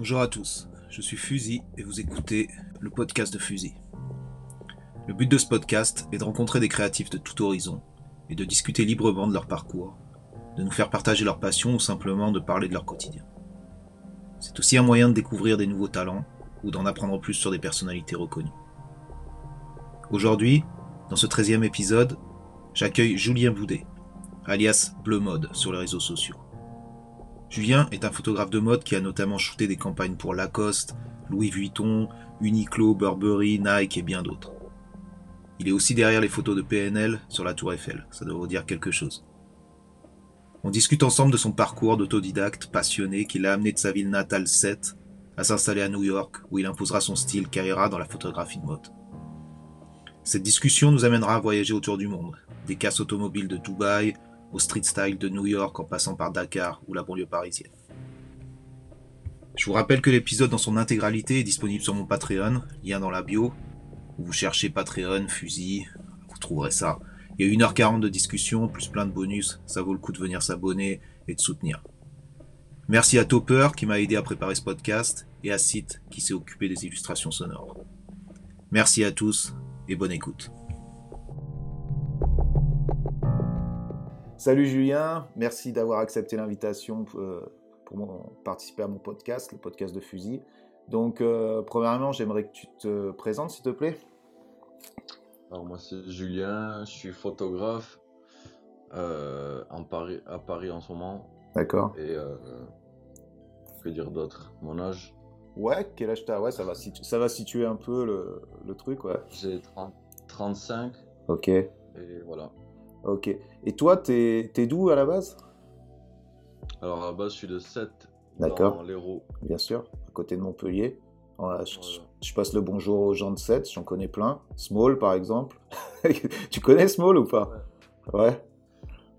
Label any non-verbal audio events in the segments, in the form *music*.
Bonjour à tous, je suis Fusil et vous écoutez le podcast de Fusil. Le but de ce podcast est de rencontrer des créatifs de tout horizon et de discuter librement de leur parcours, de nous faire partager leur passion ou simplement de parler de leur quotidien. C'est aussi un moyen de découvrir des nouveaux talents ou d'en apprendre plus sur des personnalités reconnues. Aujourd'hui, dans ce 13e épisode, j'accueille Julien Boudet, alias Bleu Mode sur les réseaux sociaux. Julien est un photographe de mode qui a notamment shooté des campagnes pour Lacoste, Louis Vuitton, Uniqlo, Burberry, Nike et bien d'autres. Il est aussi derrière les photos de PNL sur la Tour Eiffel, ça doit vous dire quelque chose. On discute ensemble de son parcours d'autodidacte passionné qui l'a amené de sa ville natale 7 à s'installer à New York où il imposera son style carriera dans la photographie de mode. Cette discussion nous amènera à voyager autour du monde, des casses automobiles de Dubaï au street style de New York en passant par Dakar ou la banlieue parisienne. Je vous rappelle que l'épisode dans son intégralité est disponible sur mon Patreon, lien dans la bio. Vous cherchez Patreon, fusil, vous trouverez ça. Il y a 1h40 de discussion, plus plein de bonus, ça vaut le coup de venir s'abonner et de soutenir. Merci à Topper qui m'a aidé à préparer ce podcast et à Site qui s'est occupé des illustrations sonores. Merci à tous et bonne écoute. Salut Julien, merci d'avoir accepté l'invitation euh, pour participer à mon podcast, le podcast de Fusil. Donc, euh, premièrement, j'aimerais que tu te présentes, s'il te plaît. Alors, moi, c'est Julien, je suis photographe euh, en Paris, à Paris en ce moment. D'accord. Et que dire d'autre? Mon âge? Ouais, quel âge t'as? Ouais, ça va, ça va situer un peu le, le truc, ouais. J'ai 35. Ok. Et voilà. Ok. Et toi, t'es es, d'où à la base? Alors à la base, je suis de 7 D'accord. dans l'Hérault. Bien sûr, à côté de Montpellier. je, passe le bonjour aux gens de 7, j'en connais plein. Small, par exemple. *laughs* tu connais Small ou pas? Ouais.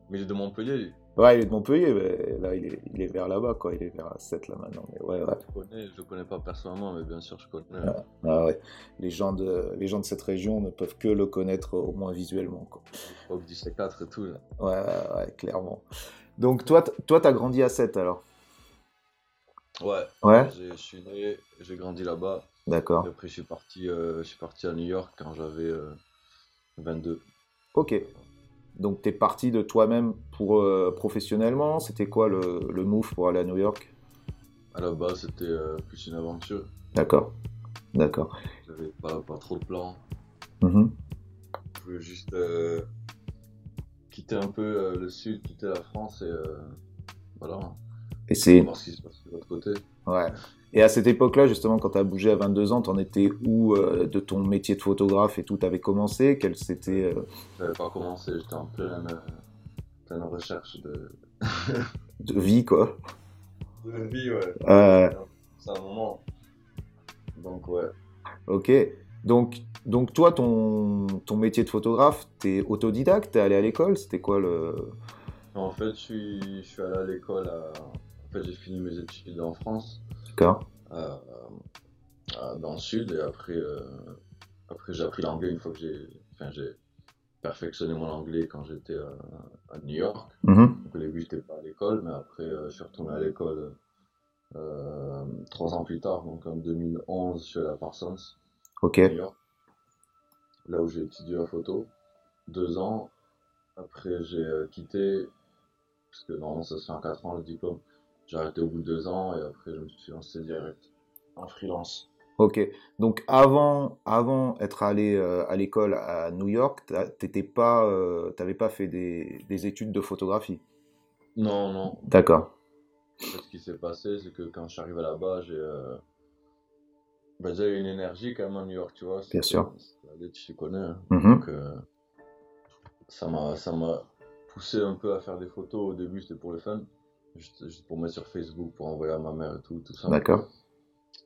Mais il est de Montpellier, Ouais, il est de Montpellier, mais là, il est, il est vers là-bas, quoi. Il est vers 7 là maintenant. Mais ouais, ouais. Je connais, je connais pas personnellement, mais bien sûr, je connais. Ah, ah, ouais. Les gens, de, les gens de cette région ne peuvent que le connaître au moins visuellement, quoi. L'époque du C4 et tout, là. Ouais, ouais, clairement. Donc, toi, toi, t'as grandi à 7 alors? Ouais. Ouais. Je suis né, j'ai grandi là-bas. D'accord. Après, je suis parti, euh, je suis parti à New York quand j'avais 22. Euh, ok. Donc, tu es parti de toi-même pour euh, professionnellement. C'était quoi le, le, move pour aller à New York? À la base, c'était euh, plus une aventure. D'accord. D'accord. J'avais pas, pas, trop de plans. Mm-hmm. Je voulais juste euh, quitter un peu le sud, quitter la France et voilà. Et c'est. Voir ce qui se passe de l'autre côté. Ouais. Et à cette époque-là, justement, quand tu as bougé à 22 ans, tu en étais où euh, de ton métier de photographe et tout? Avais commencé? Quel c'était euh... J'avais pas commencé, j'étais en pleine, euh, pleine recherche de... *laughs* de vie, quoi. De vie, ouais. Euh... C'est un moment. Donc, ouais. Ok. Donc, donc toi, ton, ton métier de photographe, t'es autodidacte? T'es allé à l'école? C'était quoi le... En fait, je suis, je suis allé à l'école. À... Fait, j'ai fini mes études en France. D'accord. Euh, euh, dans le sud et après, euh, après j'ai appris l'anglais une fois que j'ai, enfin, j'ai perfectionné mon anglais quand j'étais à, New York. Mm-hmm. Donc, au début, j'étais pas à l'école, mais après, je suis retourné à l'école trois ans plus tard, donc en 2011, je suis allé à Parsons, Ok. New York, là où j'ai étudié la photo. Deux ans. Après, j'ai quitté, parce que normalement, ça se fait en quatre ans le diplôme. J'ai arrêté au bout de deux ans et après, je me suis lancé direct en freelance. Ok, donc avant, avant être allé euh, à l'école à New York, t'étais pas, euh, t'avais pas fait des, des, études de photographie? Non, non. D'accord. Ce qui s'est passé, c'est que quand je suis arrivé là-bas, j'ai euh... ben, j'avais une énergie quand même à New York, tu vois. Bien sûr. Tu connais. Hein. Donc, euh, ça m'a, ça m'a poussé un peu à faire des photos. Au début, c'était pour le fun. Juste, juste, pour mettre sur Facebook, pour envoyer à ma mère et tout, tout ça. D'accord.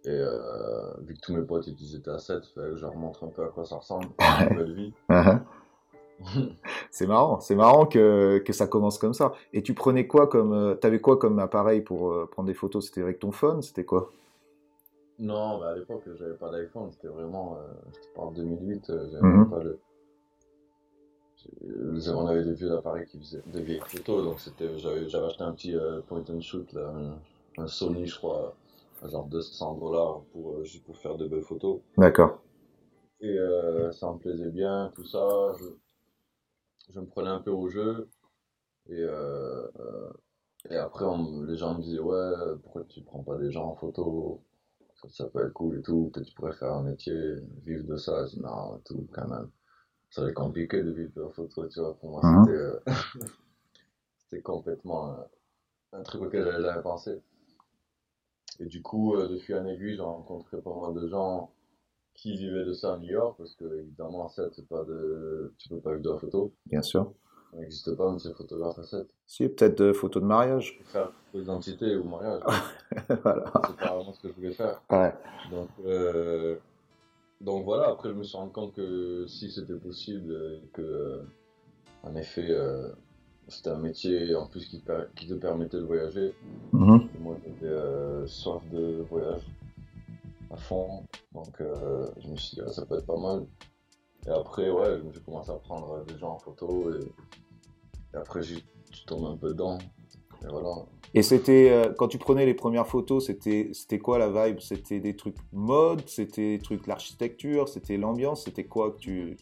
Et euh, vu que tous mes potes ils étaient à 7, je leur montre un peu à quoi ça ressemble, *laughs* une nouvelle vie. Uh-huh. *laughs* c'est marrant, c'est marrant que, que ça commence comme ça. Et tu prenais quoi comme, euh, t'avais quoi comme appareil pour euh, prendre des photos? C'était avec ton phone? C'était quoi? Non, bah à l'époque j'avais pas d'iPhone, c'était vraiment, euh, je te parle 2008, euh, j'avais Mhm. pas le. On avait des vieux appareils qui faisaient des vieilles photos, donc c'était, j'avais, j'avais acheté un petit euh, point and shoot, là, un, un Sony, je crois, genre 200 dollars pour, juste pour faire de belles photos. D'accord. Et ça me plaisait bien, tout ça. Je, je me prenais un peu au jeu. Et, et après, les gens me disaient, ouais, pourquoi tu prends pas des gens en photo? Ça, ça peut être cool et tout, peut-être tu pourrais faire un métier, vivre de ça. Je dis, non, tout, quand même. Ça va être compliqué de vivre la photo, tu vois. Pour moi, Mhm. c'était euh, *laughs* c'était complètement euh, un truc auquel j'avais jamais pensé. Et du coup, euh, de fil en aiguille, j'ai rencontré pas mal de gens qui vivaient de ça à New York, parce que évidemment, à 7, c'est pas de... tu peux pas vivre de la photo. Bien sûr. Ça n'existe pas, monsieur photographe à 7. Si, peut-être de photos de mariage. Faire d'identité ou mariage, *laughs* voilà. c'est pas vraiment ce que je voulais faire. Ouais. Donc, euh, donc voilà, après je me suis rendu compte que si c'était possible, et que euh, en effet euh, c'était un métier en plus qui, te per- qui te permettait de voyager. Mhm. Moi j'étais euh, soif de voyage à fond, donc euh, je me suis dit ah, ça peut être pas mal. Et après ouais, j'ai commencé à prendre des gens en photo et, et après j'ai je tombe un peu dedans. Et voilà. Et c'était, euh, quand tu prenais les premières photos, c'était, c'était quoi la vibe? C'était des trucs mode, c'était des trucs l'architecture, c'était l'ambiance, c'était quoi que tu...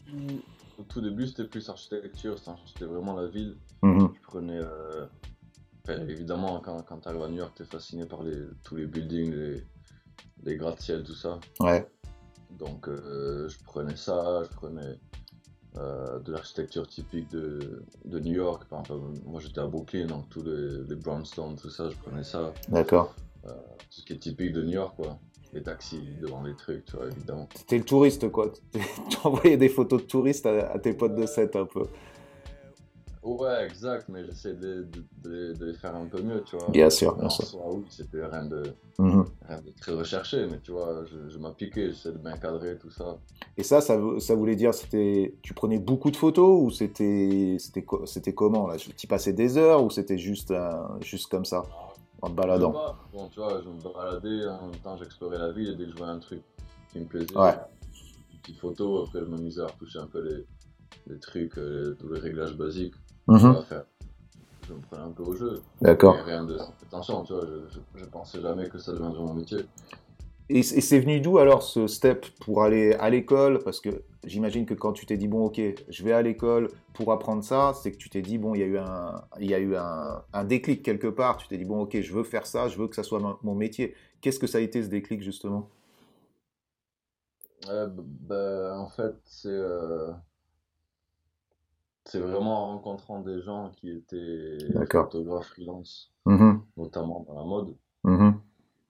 Au tout début c'était plus architecture, c'était vraiment la ville. Mhm. Je prenais. euh, enfin, évidemment, quand, quand tu arrives à New York, tu es fasciné par les, tous les buildings, les, les gratte-ciel, tout ça. Ouais. Donc, euh, je prenais ça, je prenais euh, de l'architecture typique de, de New York. Par exemple, moi, j'étais à Brooklyn, donc tous les, les brownstones, tout ça, je prenais ça. D'accord. Tout ce qui est typique de New York, quoi. Les taxis devant les trucs, tu vois, évidemment. T'étais le touriste, quoi. *laughs* tu envoyais des photos de touristes à, à tes potes de 7 un peu. Ouais, exact, mais j'essaie de, de, de- faire un peu mieux, tu vois. Bien sûr, bien En sûr. oui, c'était rien de. Mhm. rien de très recherché, mais tu vois, je, je m'appliquais, j'essaie de bien cadrer tout ça. Et ça, ça, ça voulait dire, c'était, tu prenais beaucoup de photos ou c'était, c'était, co- c'était comment là? Tu passais des heures ou c'était juste, un- juste comme ça, en te baladant? Pas, Bon, tu vois, je me baladais, en même temps j'explorais la ville et dès que je voyais un truc qui me plaisait, Ouais. une petite photo, après je m'amusais à retoucher un peu les, les trucs, euh, tous les réglages basiques, Mhm. Je me prenais un peu au jeu. D'accord. Rien de attention, tu vois, je, je, je pensais jamais que ça deviendrait mon métier. Et, et c'est venu d'où alors ce step pour aller à l'école? Parce que j'imagine que quand tu t'es dit, bon, ok, je vais à l'école pour apprendre ça, c'est que tu t'es dit, bon, il y a eu un, il y a eu un, un déclic quelque part. Tu t'es dit, bon, ok, je veux faire ça, je veux que ça soit mon, mon métier. Qu'est-ce que ça a été ce déclic justement? B- bah, en fait, c'est euh, c'est vraiment en rencontrant des gens qui étaient photographes freelance, Mhm, notamment dans la mode. mhm.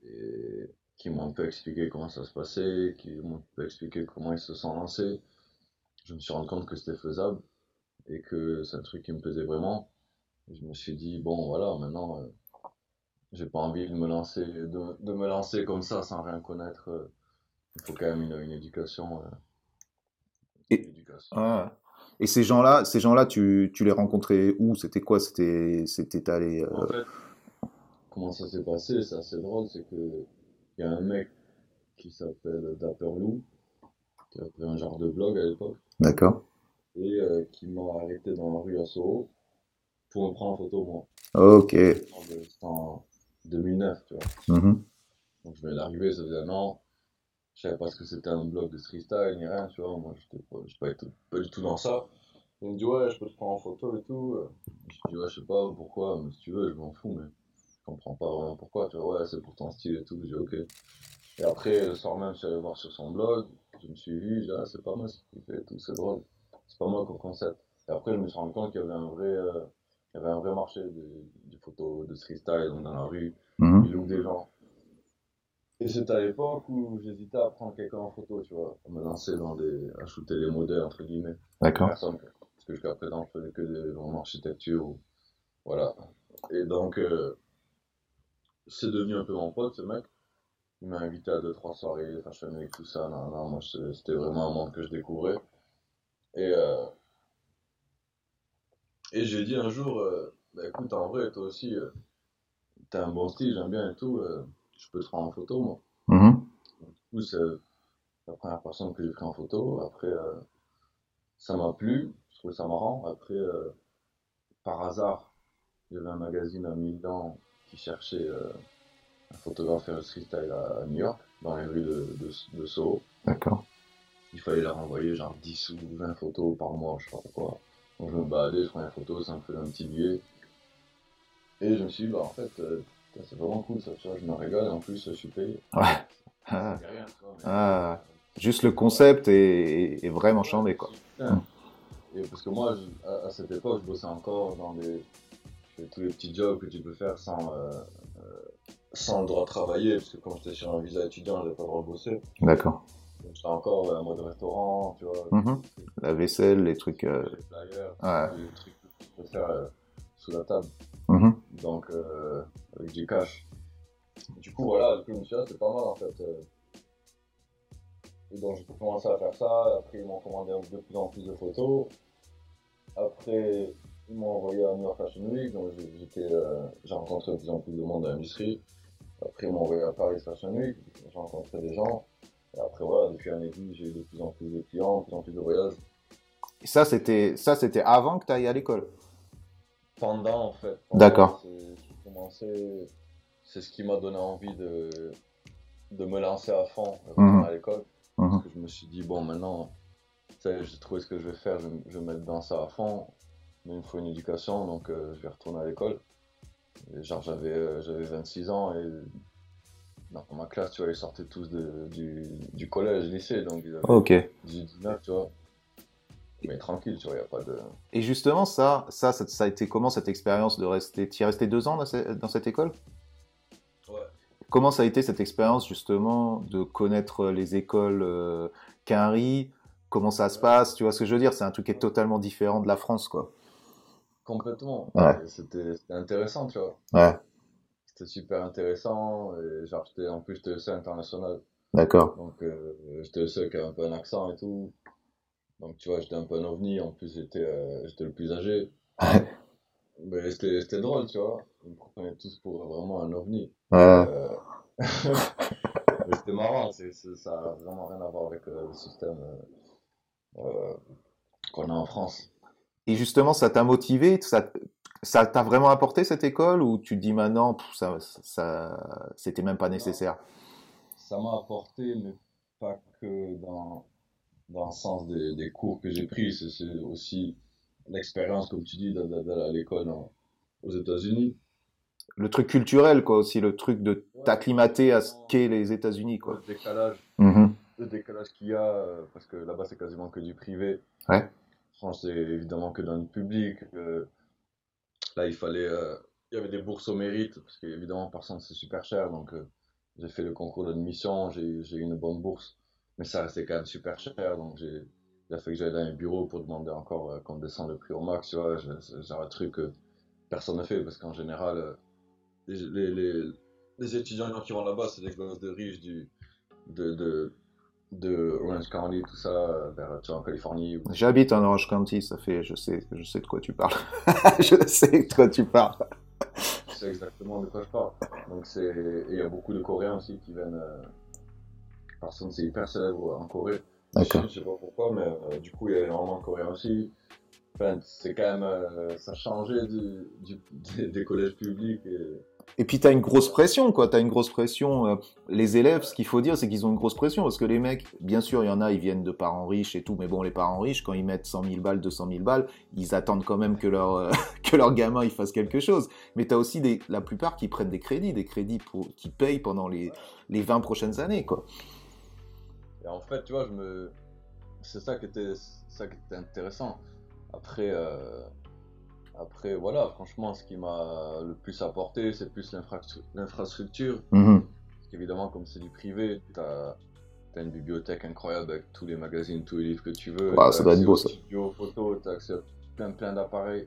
et qui m'ont un peu expliqué comment ça se passait, qui m'ont un peu expliqué comment ils se sont lancés. Je me suis rendu compte que c'était faisable et que c'est un truc qui me plaisait vraiment. Je me suis dit, bon voilà, maintenant, euh, j'ai pas envie de me lancer, de, de me lancer comme ça sans rien connaître. euh, il faut quand même une, une éducation. euh, Et- éducation. Ah. Et ces gens-là, ces gens-là, tu, tu les rencontrais où? C'était quoi? C'était, c'était allé. euh, En fait, comment ça s'est passé, c'est assez drôle, c'est que il y a un mec qui s'appelle Dapper Lou, qui avait un genre de blog à l'époque. D'accord. et euh, qui m'a arrêté dans la rue à Soho pour me prendre en photo, moi. Ok. C'était en 2009, tu vois. Mhm. Donc je venais d'arriver, ça faisait un an. Je savais pas ce que c'était un blog de street style ni rien, tu vois. Moi, j'étais pas, j'étais pas, du tout- dans ça. Il me dit, ouais, je peux te prendre en photo et tout. Je dis, ouais, je sais pas pourquoi, mais si tu veux, je m'en fous, mais je comprends pas vraiment pourquoi, tu vois. Ouais, c'est pour ton style et tout. Je dis, ok. Et après, le soir même, je suis allé voir sur son blog. Je me suis vu, ah, c'est pas mal ce qu'il fait et tout, c'est drôle. C'est pas mal comme concept. Et après, je me suis rendu compte qu'il y avait un vrai, euh, il y avait un vrai marché de- des photos de street style, donc dans la rue. Il loue des gens. Et c'était à l'époque où j'hésitais à prendre quelqu'un en photo, tu vois, à me lancer dans des, à shooter les modèles, entre guillemets. D'accord. Personne. Parce que jusqu'à présent, je faisais que des vraiment architecture, ou- voilà. Et donc, euh, c'est devenu un peu mon pote, ce mec. Il m'a invité à deux, trois soirées, Fashion Week, tout ça. Non, non, moi, c'est- c'était vraiment un monde que je découvrais. Et, euh, et j'ai dit un jour, euh, bah écoute, en vrai, toi aussi, euh, t'as un bon style, j'aime bien et tout, euh, je peux te prendre en photo, moi. Mhm. Du coup, c'est la première personne que j'ai pris en photo. Après, euh, ça m'a plu, je trouvais ça marrant. Après, euh, par hasard, il y avait un magazine à Milan qui cherchait euh, un photographe street style à, New York, dans les rues de, de, Soho. D'accord. Il fallait leur envoyer genre 10 ou 20 photos par mois, je sais pas quoi. Donc je me baladais, je prenais une photo, ça me faisait un petit billet. Et je me suis dit, bah en fait, c'est vraiment cool ça, tu vois, je me régale et en plus je suis payé. Ouais. Ah. Rien, ah. Juste le concept est, est vraiment chambé quoi. Et parce que moi, à, cette époque, je bossais encore dans des, tous les petits jobs que tu peux faire sans, euh, euh, sans le droit de travailler, parce que quand j'étais sur un visa étudiant, je n'avais pas le droit de bosser. D'accord. J'étais encore en mode restaurant, tu vois. Mhm. La vaisselle, les trucs. Les flyers, ouais. les trucs que tu peux faire sous la table. Mhm. Donc, euh, avec du cash. Du coup, voilà, le coup, c'était pas mal en fait. Euh. Et donc, j'ai commencé à faire ça. Après, ils m'ont commandé de plus en plus de photos. Après, ils m'ont envoyé à New York Fashion Week. Donc, euh, j'ai rencontré de plus en plus de monde dans l'industrie. Après, ils m'ont envoyé à Paris Fashion Week. J'ai rencontré des gens. Et après, voilà, depuis un an j'ai eu de plus en plus de clients, de plus en plus de voyages. Et ça, c'était avant que tu ailles à l'école? Pendant en fait. D'accord. C'est ce qui m'a donné envie de, de me lancer à fond mhm. à l'école. Mhm. Parce que je me suis dit, bon, maintenant, j'ai trouvé ce que je vais faire, je, je, vais mettre dans ça à fond. Mais il me faut une éducation, donc euh, je vais retourner à l'école. Genre, j'avais euh, j'avais 26 ans et dans ma classe, tu vois, ils sortaient tous de, du, du collège, lycée, donc ils avaient 19, tu vois. Mais tranquille, tu vois, il a pas de. Et justement, ça, ça, ça, a été comment cette expérience de rester. Tu es resté deux ans dans, cette école? Ouais. Comment ça a été cette expérience justement de connaître les écoles euh, Quinry Comment ça se passe? Tu vois ce que je veux dire? C'est un truc qui est totalement différent de la France, quoi. Complètement. Ouais. C'était intéressant, tu vois. Ouais. C'était super intéressant. Et genre, en plus, j'étais le seul international. D'accord. Donc, euh, j'étais le seul qui avait un peu un accent et tout. Donc, tu vois, j'étais un peu un ovni. En plus, j'étais euh, le plus âgé. *laughs* Mais c'était drôle, tu vois. Ils me prenaient tous pour vraiment un ovni. Euh... *laughs* c'était marrant. ça n'a vraiment rien à voir avec euh, le système euh, qu'on a en France. Et justement, ça t'a motivé? Ça ça t'a vraiment apporté cette école? Ou tu te dis maintenant, ça, ça c'était même pas nécessaire? Ça m'a apporté, mais pas que dans dans le sens des, des cours que j'ai pris, c'est aussi l'expérience, comme tu dis, d'aller à l'école aux États-Unis. Le truc culturel, quoi, aussi, le truc de t'acclimater à ce qu'est les États-Unis, quoi. Le décalage, mm-hmm. le décalage qu'il y a, euh, parce que là-bas, c'est quasiment que du privé. Ouais. France, c'est évidemment que dans le public. Euh, là, il fallait. Euh, il y avait des bourses au mérite, parce qu'évidemment, par contre, c'est super cher. Donc, j'ai fait le concours d'admission, j'ai eu une bonne bourse mais ça restait quand même super cher, donc j'ai il a fait que j'allais dans un bureau pour demander encore euh, qu'on descende le prix au max, tu vois, genre un truc que personne ne fait, parce qu'en général, euh, les, les, les, étudiants qui vont là-bas, c'est des gosses de riches du, de, de, de Orange County, tout ça, vers, tu vois, en Californie. J'habite en Orange County, ça fait, je sais, je sais de quoi tu parles. *laughs* je sais de quoi tu parles. sais exactement de quoi je parle. Donc c'est, il y a beaucoup de Coréens aussi qui viennent... Euh, personne, c'est hyper célèbre en Corée. D'accord. Je sais pas pourquoi, mais euh, du coup, il y a énormément de Coréens aussi. Enfin, c'est quand même, euh, ça a changé du, du, *laughs* des, collèges publics. Et, et puis, tu as une grosse pression, quoi. Tu as une grosse pression. Euh, les élèves, ce qu'il faut dire, c'est qu'ils ont une grosse pression. Parce que les mecs, bien sûr, il y en a, ils viennent de parents riches et tout. Mais bon, les parents riches, quand ils mettent 100 000 balles, 200 000 balles, ils attendent quand même que leur, *laughs* que leur gamin, il fasse quelque chose. Mais tu as aussi des, la plupart qui prennent des crédits, des crédits pour, qui payent pendant les, les 20 prochaines années, quoi. Et en fait, tu vois, je me... c'est ça qui était, ça qui était intéressant. Après, euh, après, voilà, franchement, ce qui m'a le plus apporté, c'est plus l'infrastructure. Mhm. Parce qu'évidemment, comme c'est du privé, tu as, une bibliothèque incroyable avec tous les magazines, tous les livres que tu veux. ça doit être beau ça. Studio, photo, tu as accès à plein, plein d'appareils.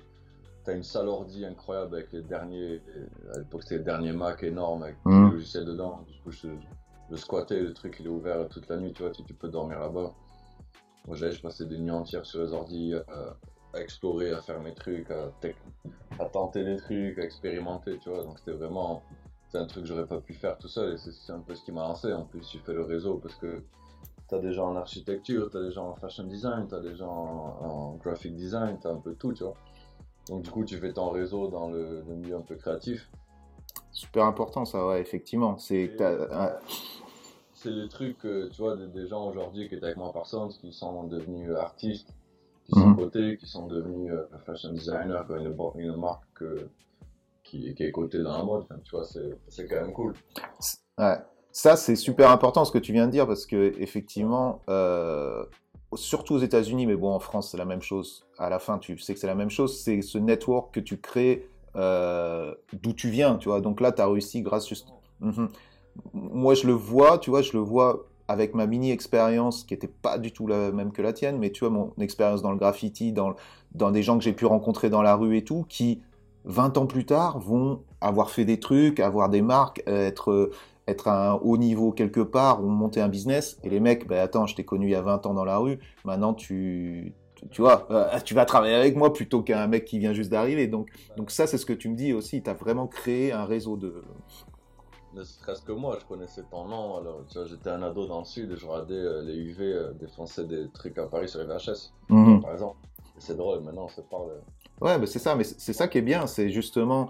Tu as une salle ordi incroyable avec les derniers, à l'époque c'était les derniers Mac énormes avec tous les logiciels dedans. Du coup, je, le squatter, le truc il est ouvert toute la nuit, tu vois, tu, peux dormir là-bas. Moi j'allais, je passais des nuits entières sur les ordi à, explorer, à faire mes trucs, à, tenter des trucs, à expérimenter, tu vois. Donc c'était vraiment, c'est un truc que j'aurais pas pu faire tout seul et c'est un peu ce qui m'a lancé. En plus, tu fais le réseau parce que t'as des gens en architecture, t'as des gens en fashion design, t'as des gens en, graphic design, t'as un peu tout, tu vois. Donc du coup, tu fais ton réseau dans le milieu un peu créatif. Super important, ça, ouais, effectivement. C'est c'est les trucs, tu vois, des, gens aujourd'hui qui étaient avec moi par qui sont devenus artistes, qui sont mhm. cotés, qui sont devenus euh, fashion designers, une, une marque qui, qui, est cotée dans la mode. tu vois, c'est quand même cool. Ouais. Ça, c'est super important ce que tu viens de dire parce que effectivement, euh, surtout aux États-Unis, mais bon, en France, c'est la même chose. À la fin, tu sais que c'est la même chose. C'est ce network que tu crées euh, d'où tu viens, tu vois. Donc là, tu as réussi grâce juste. Mhm. Moi, je le vois, tu vois, je le vois avec ma mini expérience qui n'était pas du tout la même que la tienne, mais tu vois, mon expérience dans le graffiti, dans, dans des gens que j'ai pu rencontrer dans la rue et tout, qui 20 ans plus tard vont avoir fait des trucs, avoir des marques, être être à un haut niveau quelque part ou monter un business. Et les mecs, ben attends, je t'ai connu il y a 20 ans dans la rue, maintenant tu, tu vois, euh, tu vas travailler avec moi plutôt qu'un mec qui vient juste d'arriver. Donc, donc ça, c'est ce que tu me dis aussi. Tu as vraiment créé un réseau de. Ne serait-ce que moi, je connaissais ton nom. Alors, tu vois, j'étais un ado dans le sud et je regardais euh, les UV euh, défoncer des trucs à Paris sur les VHS, mhm. par exemple. C'est drôle, maintenant on se parle. Ouais, mais c'est ça, mais c'est ça qui est bien, c'est justement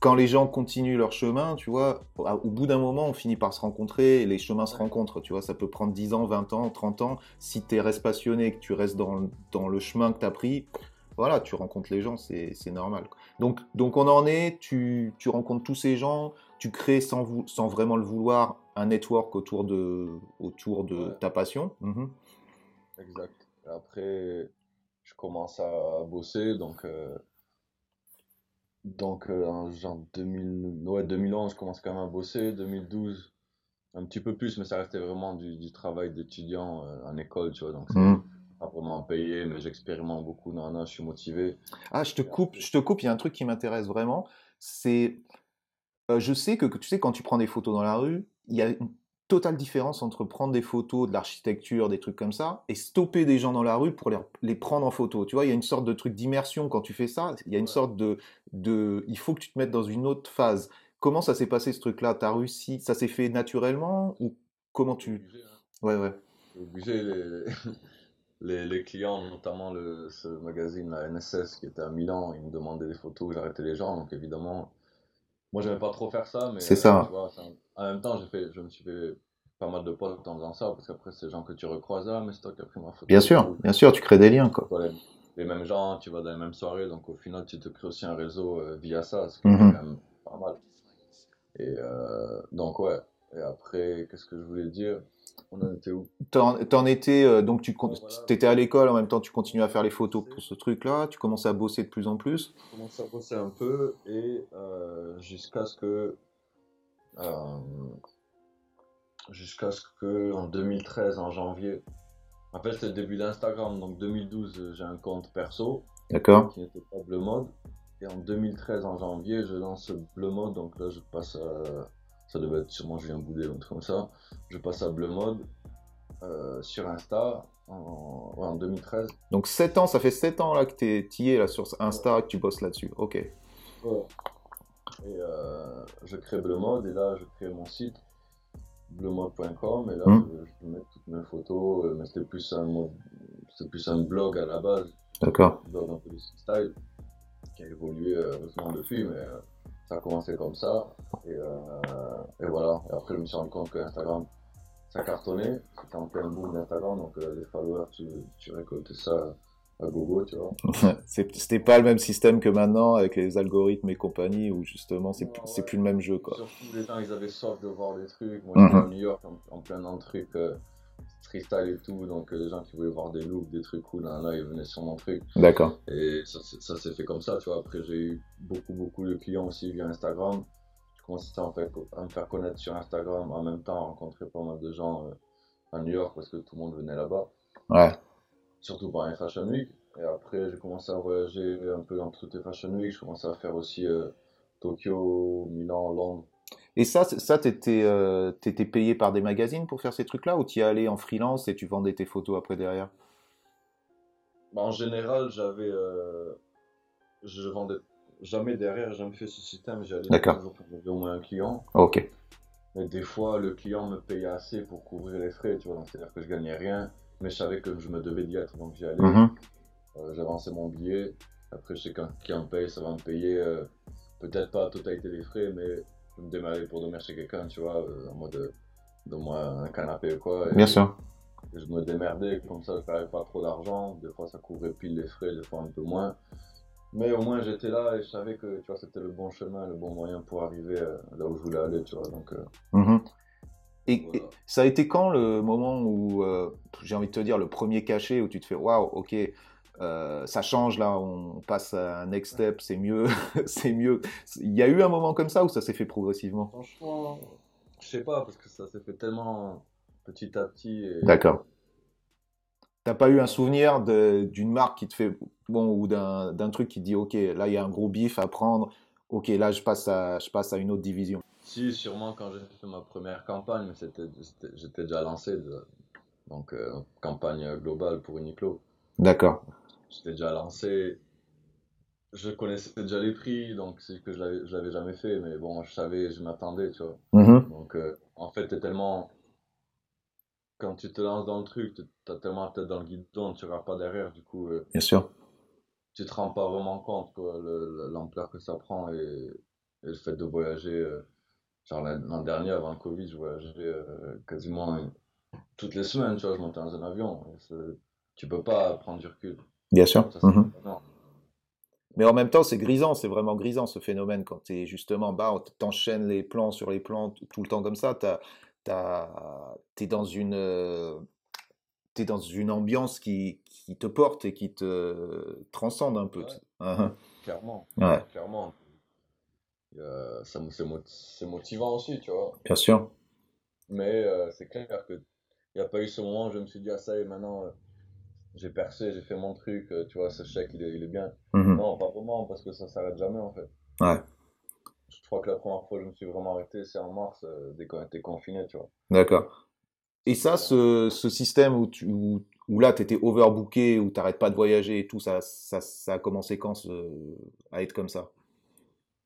quand les gens continuent leur chemin, tu vois, au bout d'un moment, on finit par se rencontrer et les chemins se rencontrent, tu vois. Ça peut prendre 10 ans, 20 ans, 30 ans. Si tu restes passionné, que tu restes dans, dans le chemin que tu as pris, voilà, tu rencontres les gens, c'est normal. Donc, donc on en est, tu, tu, rencontres tous ces gens, tu crées sans, sans vraiment le vouloir un network autour de, autour de ta passion. Mhm. Exact. Après, je commence à bosser, donc euh, donc, euh, en genre 2000, ouais, 2011, je commence quand même à bosser. 2012, un petit peu plus, mais ça restait vraiment du, du travail d'étudiant euh, en école, tu vois. Donc, c'est mmh. pas vraiment payé, mais j'expérimente beaucoup. Non, non, je suis motivé. Ah, je te coupe, je te coupe. Il y a un truc qui m'intéresse vraiment. C'est, euh, je sais que, tu sais, quand tu prends des photos dans la rue, il y a totale différence entre prendre des photos de l'architecture, des trucs comme ça, et stopper des gens dans la rue pour les, les prendre en photo. Tu vois, il y a une sorte de truc d'immersion quand tu fais ça. Il y a une sorte de, de, il faut que tu te mettes dans une autre phase. Comment ça s'est passé ce truc-là? T'as réussi Ça s'est fait naturellement ou comment tu hein. Ouais, ouais. Obligé les... les, les, clients, notamment le, ce magazine, la NSS, qui était à Milan, ils me demandaient des photos, j'arrêtais les gens, donc évidemment, moi j'aimais pas trop faire ça, mais c'est ça. Tu vois, en même temps, j'ai fait, je me suis fait pas mal de potes en faisant ça, parce qu'après, c'est des gens que tu recroises, ah, mais c'est toi qui as pris ma photo. Bien sûr, bien sûr, tu crées des liens, quoi. les, mêmes gens, tu vas dans les mêmes soirées, donc au final, tu te crées aussi un réseau euh, via ça, ce qui est mhm. quand même pas mal. Et euh, donc, ouais. Et après, qu'est-ce que je voulais dire? On en était où? T'en étais, euh, donc tu étais à l'école, en même temps, tu continuais à faire les photos pour ce truc-là, tu commençais à bosser de plus en plus Je commençais à bosser un peu, et jusqu'à ce que euh, jusqu'à ce que en 2013, en janvier, en fait, c'est le début d'Instagram. Donc 2012, j'ai un compte perso. D'accord. Qui n'était pas Bleu Mode. Et en 2013, en janvier, je lance Bleu Mode. Donc là, je passe à. Ça devait être sûrement Julien Boudet ou un truc comme ça. Je passe à Bleu Mode euh, sur Insta en... en, 2013. Donc 7 ans, ça fait 7 ans là que tu es là sur Insta, que tu bosses là-dessus. Ok. Ouais. Et euh, je crée Bleu Mode et là je crée mon site bleumode.com et là hmm. je, je, mets toutes mes photos, euh, mais c'était plus un c'est plus un blog à la base. D'accord. Un blog un peu de style qui a évolué heureusement depuis, mais ça a commencé comme ça. Et, et, voilà. Et après je me suis rendu compte que Instagram ça cartonnait, c'était en plein boom d'Instagram, donc les followers tu, tu récoltais ça à gogo, tu vois. *laughs* C'était pas le même système que maintenant avec les algorithmes et compagnie où justement c'est ouais, plus le même jeu quoi. Surtout les gens ils avaient soif de voir des trucs. Moi j'étais à mhm. New York en, plein dans le truc euh, street style et tout, donc euh, les gens qui voulaient voir des looks, des trucs cool, là, là ils venaient sur mon truc. D'accord. Et ça, ça s'est fait comme ça, tu vois. Après j'ai eu beaucoup beaucoup de clients aussi via Instagram. Je commençais à, fait, à me faire connaître sur Instagram en même temps, rencontrer pas mal de gens euh, à New York parce que tout le monde venait là-bas. Ouais surtout par les Fashion Week. Et après, j'ai commencé à voyager un peu dans toutes les Fashion Week. Je commençais à faire aussi euh, Tokyo, Milan, Londres. Et ça, ça t'étais euh, étais payé par des magazines pour faire ces trucs-là ou tu y allais en freelance et tu vendais tes photos après derrière? Bah, En général, j'avais. Euh, je vendais jamais derrière, jamais fait ce système. J'allais toujours au moins un client. Ok. Mais des fois, le client me payait assez pour couvrir les frais, tu vois. C'est-à-dire que je gagnais rien mais je savais que je me devais d'y être, donc j'y allais. Mhm. Euh, J'avançais mon billet. Après, je sais qu'un qui en paye, ça va me payer. Euh, peut-être pas la totalité des frais, mais démarrer pour dormir chez quelqu'un, tu vois, en mode de moi un canapé ou quoi. Bien sûr. je me démerdais, comme ça je perdais pas trop d'argent. Des fois ça couvrait pile les frais, des fois un peu moins. Mais au moins j'étais là et je savais que tu vois, c'était le bon chemin, le bon moyen pour arriver euh, là où je voulais aller, tu vois. Donc, euh, mhm. et, ça a été quand le moment où, euh, j'ai envie de te dire, le premier cachet où tu te fais waouh, ok, ça change là, on passe à un next step, c'est mieux, *laughs* c'est mieux. Il y a eu un moment comme ça où ça s'est fait progressivement? Franchement, je sais pas, parce que ça s'est fait tellement petit à petit. Et... D'accord. T'as pas eu un souvenir d'une marque qui te fait bon ou d'un truc qui te dit ok là il y a un gros bif à prendre ok là je passe à je passe à une autre division? Si sûrement quand j'ai fait ma première campagne mais c'était j'étais déjà lancé donc euh, campagne globale pour Uniqlo. D'accord. J'étais déjà lancé. Je connaissais déjà les prix donc c'est que je l'avais jamais fait mais bon je savais je m'attendais tu vois. Mm-hmm. Donc euh, en fait t'es tellement quand tu te lances dans le truc, tu as tellement la tête dans le guidon, tu ne regardes pas derrière, du coup. Euh, Bien sûr. Tu te rends pas vraiment compte, l'ampleur que ça prend et, le fait de voyager. Euh, genre l'an dernier, avant le Covid, je voyageais quasiment toutes les semaines, tu vois, je montais dans un avion. Tu peux pas prendre du recul. Bien sûr. Mhm. Mais en même temps, c'est grisant, c'est vraiment grisant ce phénomène quand tu es justement, bah, t'enchaînes les plans sur les plans tout le temps comme ça. tu es dans une euh, es dans une ambiance qui, qui, te porte et qui te transcende un peu. Hein. Clairement. Clairement. c'est motivant aussi, tu vois. Bien sûr. Mais euh, c'est clair qu'il n'y a pas eu ce moment où je me suis dit, ah ça y est, maintenant euh, j'ai percé, j'ai fait mon truc, tu vois, ce chèque il est, il est bien. Mmh non, pas vraiment, parce que ça s'arrête jamais en fait. Ouais je crois que la première fois que je me suis vraiment arrêté, c'est en mars, euh, dès qu'on était confiné, tu vois. D'accord. Et ça, ce, ce système où, tu, où, là, tu étais overbooké, où tu n'arrêtes pas de voyager et tout, ça, ça, ça a commencé quand à être comme ça?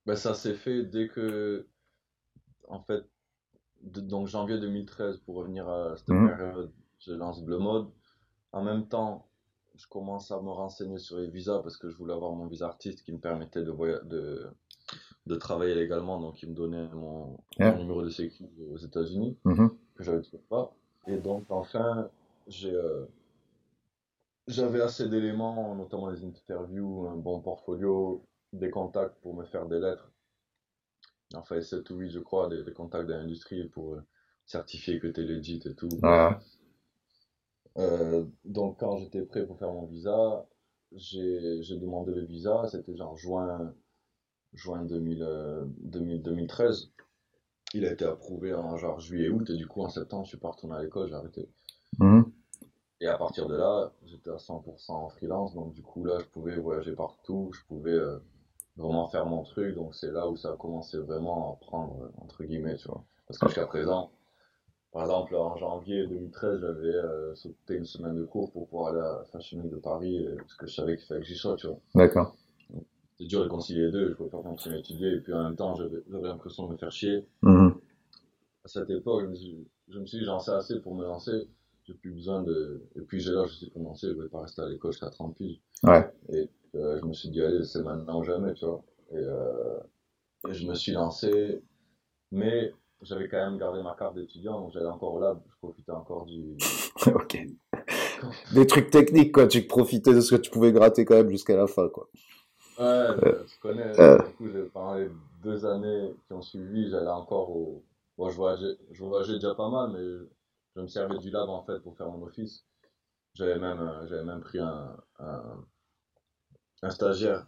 Ben, Ça s'est fait dès que, en fait, donc janvier 2013, pour revenir à cette mmh. période, je lance Bleu Mode. En même temps, je commence à me renseigner sur les visas parce que je voulais avoir mon visa artiste qui me permettait de, de, de travailler légalement, donc il me donnait mon, numéro de sécurité aux États-Unis, mm-hmm. que j'avais toujours pas. Et donc, enfin, j'ai, euh, j'avais assez d'éléments, notamment les interviews, un bon portfolio, des contacts pour me faire des lettres. Enfin, 7 ou 8, je crois, des, contacts de l'industrie pour euh, certifier que t'es legit et tout. Euh, donc, quand j'étais prêt pour faire mon visa, j'ai, demandé le visa, c'était genre juin juin 2000, 2013. Euh, il a été approuvé en genre juillet-août, et du coup en septembre, je suis pas retourné à l'école, j'ai arrêté. Mhm. Et à partir de là, j'étais à 100% en freelance, donc du coup là, je pouvais voyager partout, je pouvais euh, vraiment faire mon truc, donc c'est là où ça a commencé vraiment à prendre, entre guillemets, tu vois. Parce que jusqu'à présent, par exemple, en janvier 2013, j'avais sauté une semaine de cours pour pouvoir aller à Fashion Week de Paris, parce que je savais qu'il fallait que j'y sois, tu vois. D'accord c'est dur de concilier les deux. Je pouvais pas continuer à étudier et puis en même temps, j'avais l'impression de me faire chier. Mhm. À cette époque, je me, suis, je me suis dit, j'en sais assez pour me lancer. J'ai plus besoin de. Et puis j'ai là, je suis commencé, je vais pas rester à l'école jusqu'à 30 piges. Ouais. Et euh, je me suis dit, allez, c'est maintenant ou jamais, tu vois. Et, euh, et je me suis lancé, mais j'avais quand même gardé ma carte d'étudiant, donc j'allais encore au lab, je profitais encore du. *laughs* ok. Des trucs techniques, quoi. Tu profitais de ce que tu pouvais gratter quand même jusqu'à la fin, quoi. Ouais, je connais. Du coup, pendant les deux années qui ont suivi, j'allais encore au. Bon, je voyageais, je voyageais déjà pas mal, mais je me servais du lab en fait pour faire mon office. J'avais même, euh, j'avais même pris un, un, un, stagiaire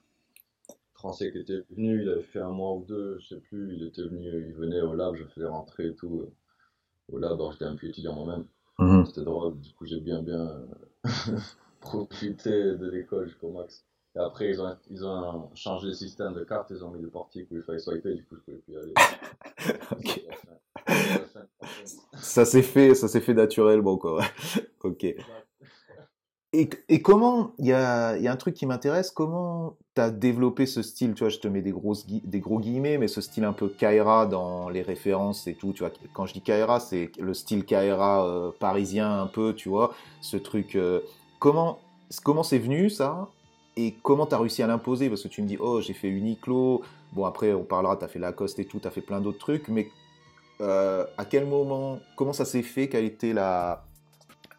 français qui était venu, il avait fait un mois ou deux, je sais plus, il était venu, il venait au lab, je faisais rentrer et tout euh, au lab, alors j'étais un peu étudiant moi-même. Mhm. C'était drôle, du coup j'ai bien bien *laughs* profité de l'école jusqu'au max. Et après, ils ont, ils ont changé le système de cartes, ils ont mis le portique où il fallait swiper, du coup, je pouvais plus y aller. *laughs* ça s'est fait, ça s'est fait naturellement, quoi. *laughs* ok. Et, comment, il y a, un truc qui m'intéresse, comment tu as développé ce style, tu vois, je te mets des, des gros guillemets, mais ce style un peu Kaira dans les références et tout, tu vois, quand je dis Kaira, c'est le style Kaira euh, parisien un peu, tu vois, ce truc, euh, comment comment c'est venu ça et comment tu as réussi à l'imposer? Parce que tu me dis, oh, j'ai fait Uniqlo. Bon, après, on parlera, tu as fait Lacoste et tout, tu as fait plein d'autres trucs. Mais euh, à quel moment, comment ça s'est fait Quelle était la,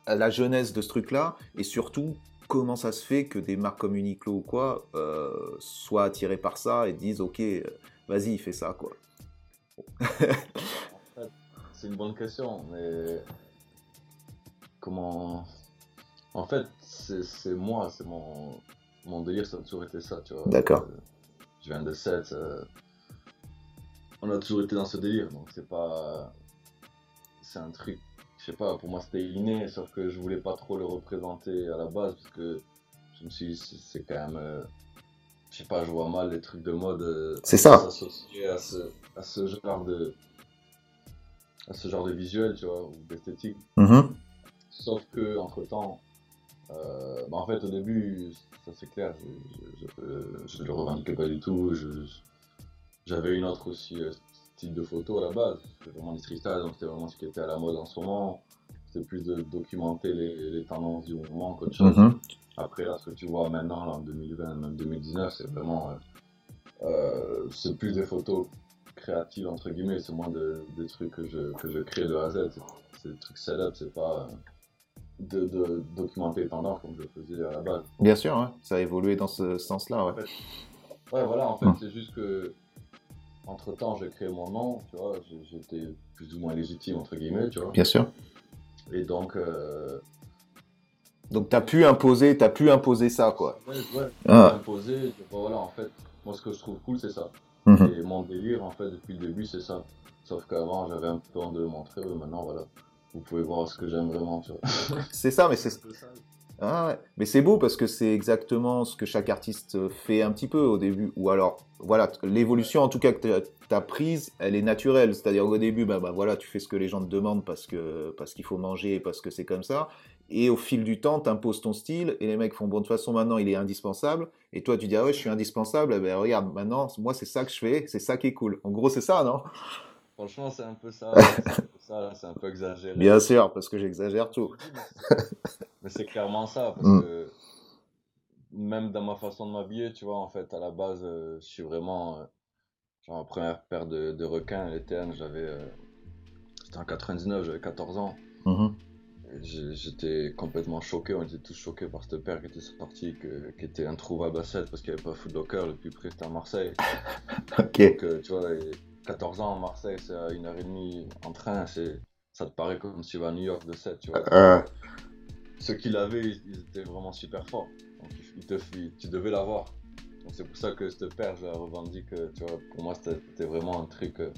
la jeunesse de ce truc-là Et surtout, comment ça se fait que des marques comme Uniqlo ou quoi euh, soient attirées par ça et disent, ok, euh, vas-y, fais ça, quoi C'est une bonne question, mais comment. En fait, c'est moi, c'est mon, mon délire, ça a toujours été ça, tu vois. D'accord. Euh, je viens de 7. Euh, on a toujours été dans ce délire, donc c'est pas. C'est un truc, je sais pas, pour moi c'était inné, sauf que je voulais pas trop le représenter à la base, parce que je me suis dit, c'est quand même. Euh, je sais pas, je vois mal les trucs de mode. c'est ça. S'associer à ce, à ce genre de. à ce genre de visuel, tu vois, ou d'esthétique. Mm-hmm. Sauf que, entre temps, euh, bah, en fait, au début, ça c'est clair, je ne le revendiquais pas du tout. J'avais une autre aussi euh, style de photo à la base. C'était vraiment du freestyle, donc c'était vraiment ce qui était à la mode en ce moment. C'était plus de documenter les, tendances du mouvement qu'autre chose. Mhm. Après, là, ce que tu vois maintenant, en 2020, même 2019, c'est vraiment. Euh, c'est plus des photos créatives, entre guillemets, c'est moins des trucs que je, que je crée de A à Z. C'est des trucs setup, c'est pas de, de, documenter les tendances comme je faisais à la base. Bien sûr, ça a évolué dans ce sens-là. Ouais. ouais, voilà, en fait, hum. c'est juste que entre temps, j'ai créé mon nom, tu vois, j'étais plus ou moins légitime, entre guillemets, tu vois. Bien sûr. Et donc. Euh... Donc, tu as pu imposer, as pu imposer ça, quoi. Ouais, ouais, ah. imposer, voilà, en fait, moi, ce que je trouve cool, c'est ça. Mhm. Et mon délire, en fait, depuis le début, c'est ça. Sauf qu'avant, j'avais un peu honte de le montrer, maintenant, voilà vous pouvez voir ce que j'aime vraiment. c'est ça, mais c'est *laughs* ah Mais c'est beau parce que c'est exactement ce que chaque artiste fait un petit peu au début. Ou alors, voilà, l'évolution en tout cas que tu as prise, elle est naturelle. C'est-à-dire au début, bah, bah, voilà, tu fais ce que les gens te demandent parce parce qu'il faut manger et parce que c'est comme ça. Et au fil du temps, tu imposes ton style et les mecs font bon, de toute façon, maintenant il est indispensable. Et toi, tu dis, ah ouais, je suis indispensable. Eh ben regarde, maintenant, moi, c'est ça que je fais, c'est ça qui est cool. En gros, c'est ça, non? Franchement, *laughs* c'est un peu ça. c'est un peu exagéré. Bien sûr, parce que j'exagère tout. *laughs* Mais c'est clairement ça, parce mm. que même dans ma façon de m'habiller, tu vois, en fait, à la base, euh, je suis vraiment. Euh, genre, ma première paire de, de requins, les TN, j'avais. Euh, c'était en 99, j'avais 14 ans. Mm-hmm. J'étais complètement choqué, on était tous choqués par cette paire qui était sortie, qui était introuvable à 7 parce qu'il n'y avait pas Footlocker, le plus près c'était à Marseille. *laughs* ok. Donc, tu vois, 14 ans à Marseille, c'est à une heure et demie en train, c'est, ça te paraît comme si tu vas à New York de 7, tu vois. Euh. Ceux qui l'avaient, ils étaient vraiment super forts. Donc te, tu devais l'avoir. Donc c'est pour ça que cette paire, je la revendique, tu vois, pour moi c'était vraiment un truc, euh,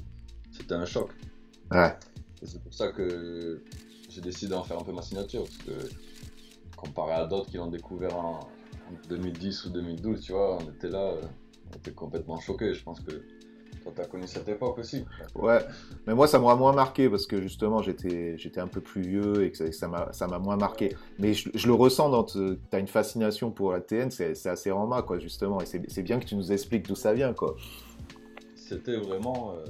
c'était un choc. Ouais. Et c'est pour ça que j'ai décidé d'en faire un peu ma signature, parce que comparé à d'autres qui l'ont découvert en, 2010 ou 2012, tu vois, on était là, euh, on était complètement choqués. Je pense que tu as connu cette époque aussi. Ouais, mais moi ça m'a moins marqué parce que justement j'étais j'étais un peu plus vieux et que ça m'a ça m'a moins marqué. Mais je, le ressens dans tu as une fascination pour la TN, c'est assez rama quoi justement et c'est bien que tu nous expliques d'où ça vient quoi. C'était vraiment euh,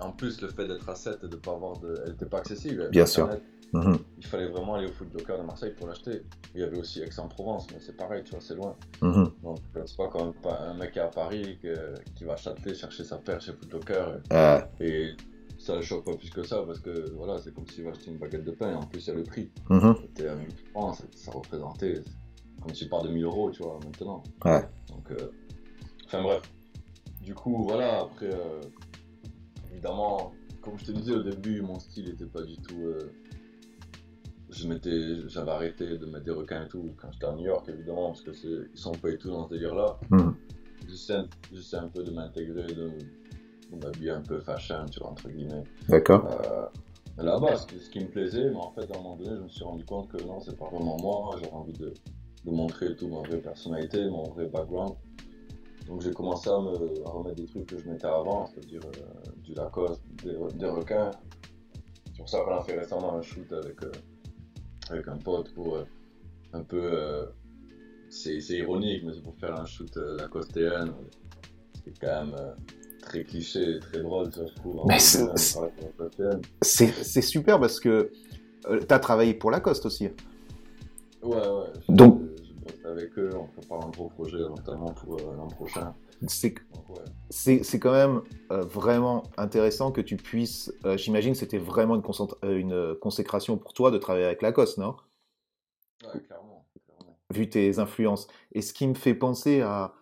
en plus le fait d'être à 7 et de pas avoir de elle était pas accessible. Bien sûr. Mhm. Il fallait vraiment aller au foot de Marseille pour l'acheter. Il y avait aussi Aix-en-Provence, mais c'est pareil, tu vois, c'est loin. Mhm. Donc, c'est pas comme un mec à Paris qui va à Châtelet chercher sa paire chez Foot. Et ça ne choque pas plus que ça parce que voilà, c'est comme s'il va acheter une baguette de pain et en plus il y a le prix. Mhm. C'était à 1000 francs, ça représentait comme si tu pars de 1000 euros, tu vois, maintenant. Donc, euh, enfin bref. Du coup, voilà, après, euh, évidemment, comme je te disais au début, mon style n'était pas du tout. Euh, je m'étais, j'avais arrêté de mettre des requins et tout quand j'étais à New York, évidemment, parce que c'est, ils sont pas du tout dans ce délire-là. Mm. J'essaie, un peu de m'intégrer, de, m'habiller un peu fashion, tu vois, entre guillemets. D'accord. Euh, là-bas, ce, qui me plaisait, mais en fait, à un moment donné, je me suis rendu compte que non, c'est pas vraiment moi. J'avais envie de, de montrer tout ma vraie personnalité, mon vrai background. Donc j'ai commencé à me remettre des trucs que je mettais avant, c'est-à-dire euh, du Lacoste, des, des requins. C'est pour ça qu'on a fait récemment un shoot avec, euh, avec un pote pour euh, un peu. Euh, c'est ironique, mais c'est pour faire un shoot euh, lacostéen. C'est quand même très cliché, très drôle, ça, je trouve. C'est super parce que tu as travaillé pour Lacoste aussi. Ouais, ouais. Donc. Je, avec eux, on prépare un gros projet notamment pour euh, l'an prochain. C'est c'est c'est quand même euh, vraiment intéressant que tu puisses. euh, J'imagine que c'était vraiment une, euh, une euh, consécration pour toi de travailler avec Lacoste, non? Ouais, clairement, clairement. Vu tes influences. Et ce qui me fait penser à.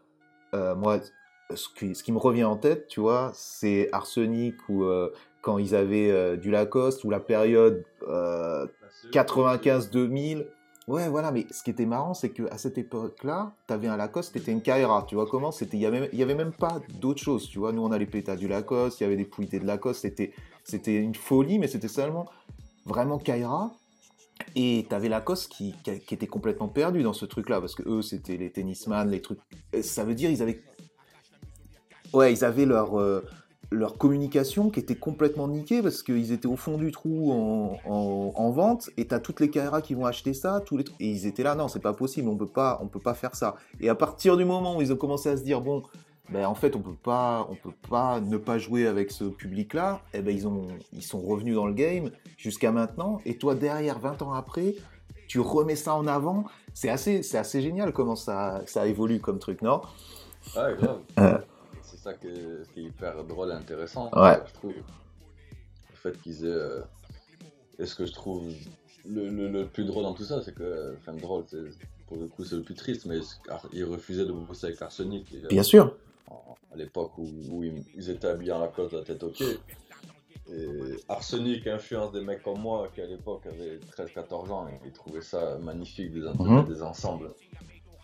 euh, moi, ce qui, ce qui me revient en tête, tu vois, c'est Arsenic ou quand ils avaient du Lacoste ou la période euh, Bah, 95-2000. Ouais, voilà, mais ce qui était marrant, c'est qu'à cette époque-là, t'avais un Lacoste, t'étais une Kaira, tu vois comment? C'était, il y avait, il y avait même pas d'autre chose, tu vois? Nous, on a les pétas du Lacoste, il y avait des pouilletés de Lacoste, c'était, c'était une folie, mais c'était seulement vraiment Kaira. Et t'avais Lacoste qui, qui, qui était complètement perdu dans ce truc-là, parce que eux, c'était les tennisman, les trucs. euh, Ça veut dire, ils avaient. Ouais, ils avaient leur. euh, leur communication qui était complètement niquée parce qu'ils étaient au fond du trou en, en, en vente et t'as toutes les KRA qui vont acheter ça tous les et ils étaient là non c'est pas possible on peut pas on peut pas faire ça. Et à partir du moment où ils ont commencé à se dire bon ben en fait on peut pas on peut pas ne pas jouer avec ce public là et ben ils ont ils sont revenus dans le game jusqu'à maintenant et toi derrière 20 ans après tu remets ça en avant. C'est assez c'est assez génial comment ça ça évolue comme truc non? C'est ça qui est, qui est hyper drôle et intéressant, Ouais. je trouve. Le fait qu'ils aient. euh, Et ce que je trouve le, le- le plus drôle dans tout ça, c'est que. Enfin, drôle, c'est- pour le coup, c'est le plus triste, mais ils refusaient de bosser avec Arsenic. et, euh, bien sûr à l'époque où, où ils, étaient habillés en la cause de la tête au pied. Et Arsenic influence des mecs comme moi qui à l'époque avaient 13-14 ans et ils trouvaient ça magnifique, des, Mhm. des ensembles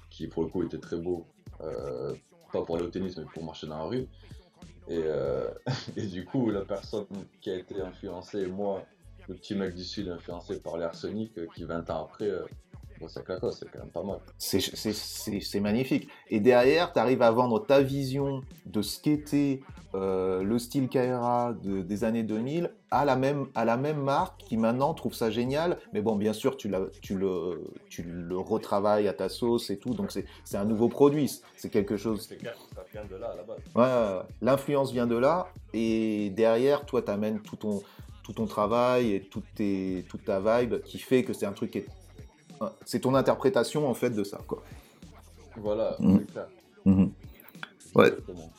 qui pour le coup étaient très beaux. Euh, pas pour aller au tennis mais pour marcher dans la rue. Et, euh, *laughs* et du coup la personne qui a été influencée, moi, le petit mec du sud influencé par l'arsenic qui 20 ans après c'est quand même pas mal. C'est- magnifique. Et derrière, tu arrives à vendre ta vision de ce qu'était euh, le style Kaira de- des années 2000 à la, même, à la même marque qui maintenant trouve ça génial. Mais bon, bien sûr, tu, le, tu le retravailles à ta sauce et tout. Donc c'est un nouveau produit. C'est quelque chose. Ça vient de là à la base. Ouais, l'influence vient de là. Et derrière, toi, tu amènes tout ton, tout ton travail et toute, tes, toute ta vibe qui fait que c'est un truc qui est. C'est ton interprétation en fait de ça. Quoi. Voilà, clair. Ouais. Exactement.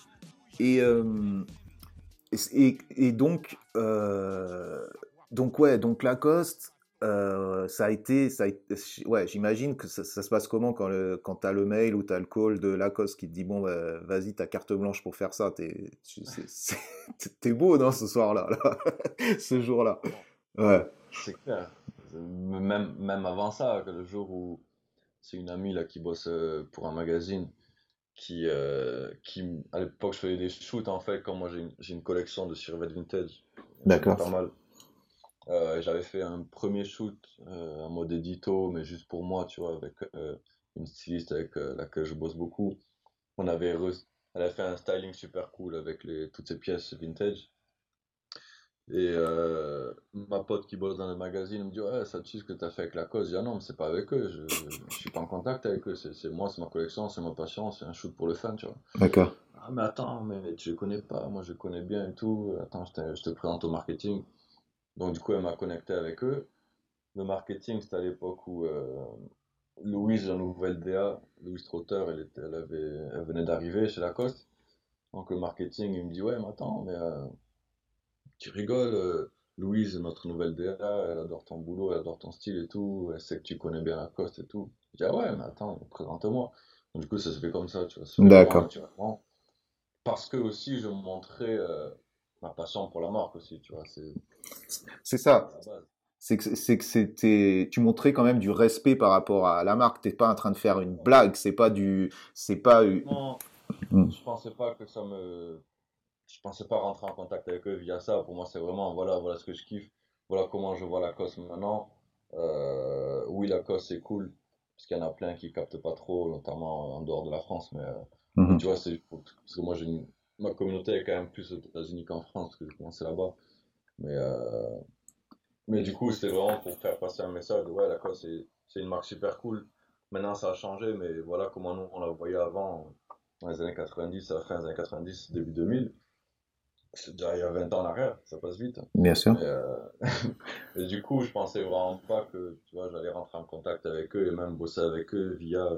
Et, euh, et, et donc, euh, donc ouais, donc Lacoste, euh, ça a été, ça a été- ouais, j'imagine que ça, ça se passe comment quand, le, quand t'as le mail ou t'as le call de Lacoste qui te dit bon, bah, vas-y, t'as carte blanche pour faire ça, t'es, t'es beau, non, ce soir-là, là, *laughs* ce jour-là. Ouais. C'est clair. Même, même avant ça, le jour où c'est une amie là qui bosse euh, pour un magazine, qui, euh, qui à l'époque je faisais des shoots en fait, quand moi j'ai une, une collection de survêtements vintage. D'accord. Pas mal. Euh, j'avais fait un premier shoot euh, en mode édito, mais juste pour moi, tu vois, avec euh, une styliste avec euh, laquelle je bosse beaucoup. On avait Elle a fait un styling super cool avec les, toutes ces pièces vintage. Et euh, ma pote qui bosse dans le magazine me dit Ouais, ça tue ce que tu as fait avec la cause? Je dis Ah non, mais c'est pas avec eux, je, je suis pas en contact avec eux. C'est c'est moi, c'est ma collection, c'est ma passion, c'est un shoot pour le fan, tu vois. D'accord. Ah, mais attends, mais tu les connais pas, moi je connais bien et tout. Attends, je te, je te présente au marketing. Donc, du coup, elle m'a connecté avec eux. Le marketing, c'était à l'époque où euh, Louise, la nouvelle DA, Louise Trotter, elle, était, elle, avait, elle venait d'arriver chez Lacoste. Donc, le marketing, il me dit Ouais, mais attends, mais euh, tu rigoles. euh, Louise, notre nouvelle DA, elle adore ton boulot, elle adore ton style et tout. Elle sait que tu connais bien Lacoste et tout. Je dis Ah ouais, mais attends, présente-moi. Du coup, ça se fait comme ça, tu vois. D'accord. Parce que aussi, je montrais euh, ma passion pour la marque aussi, tu vois. C'est ça. la. C'est que c'était tu montrais quand même du respect par rapport à la marque t'es pas en train de faire une blague c'est pas du c'est pas eu- Non, Mm. je pensais pas que ça me. Je pensais pas rentrer en contact avec eux via ça. Pour moi, c'est vraiment voilà, voilà ce que je kiffe. Voilà comment je vois Lacoste maintenant. Euh, oui, Lacoste, c'est cool. Parce qu'il y en a plein qui captent pas trop, notamment en dehors de la France. Mais euh, Mhm. tu vois, c'est parce que moi, une... ma communauté est quand même plus aux États-Unis qu'en France, parce que j'ai commencé là-bas. Mais, euh, mais du coup, c'était vraiment pour faire passer un message ouais, Lacoste, c'est c'est une marque super cool. Maintenant, ça a changé, mais voilà comment nous, on la voyait avant, dans les années 90, à la fin des années 90, début 2000. C'est déjà il y a 20 ans en arrière, ça passe vite. bien sûr Et, euh, *laughs* et du coup, je pensais vraiment pas que tu vois, j'allais rentrer en contact avec eux et même bosser avec eux via,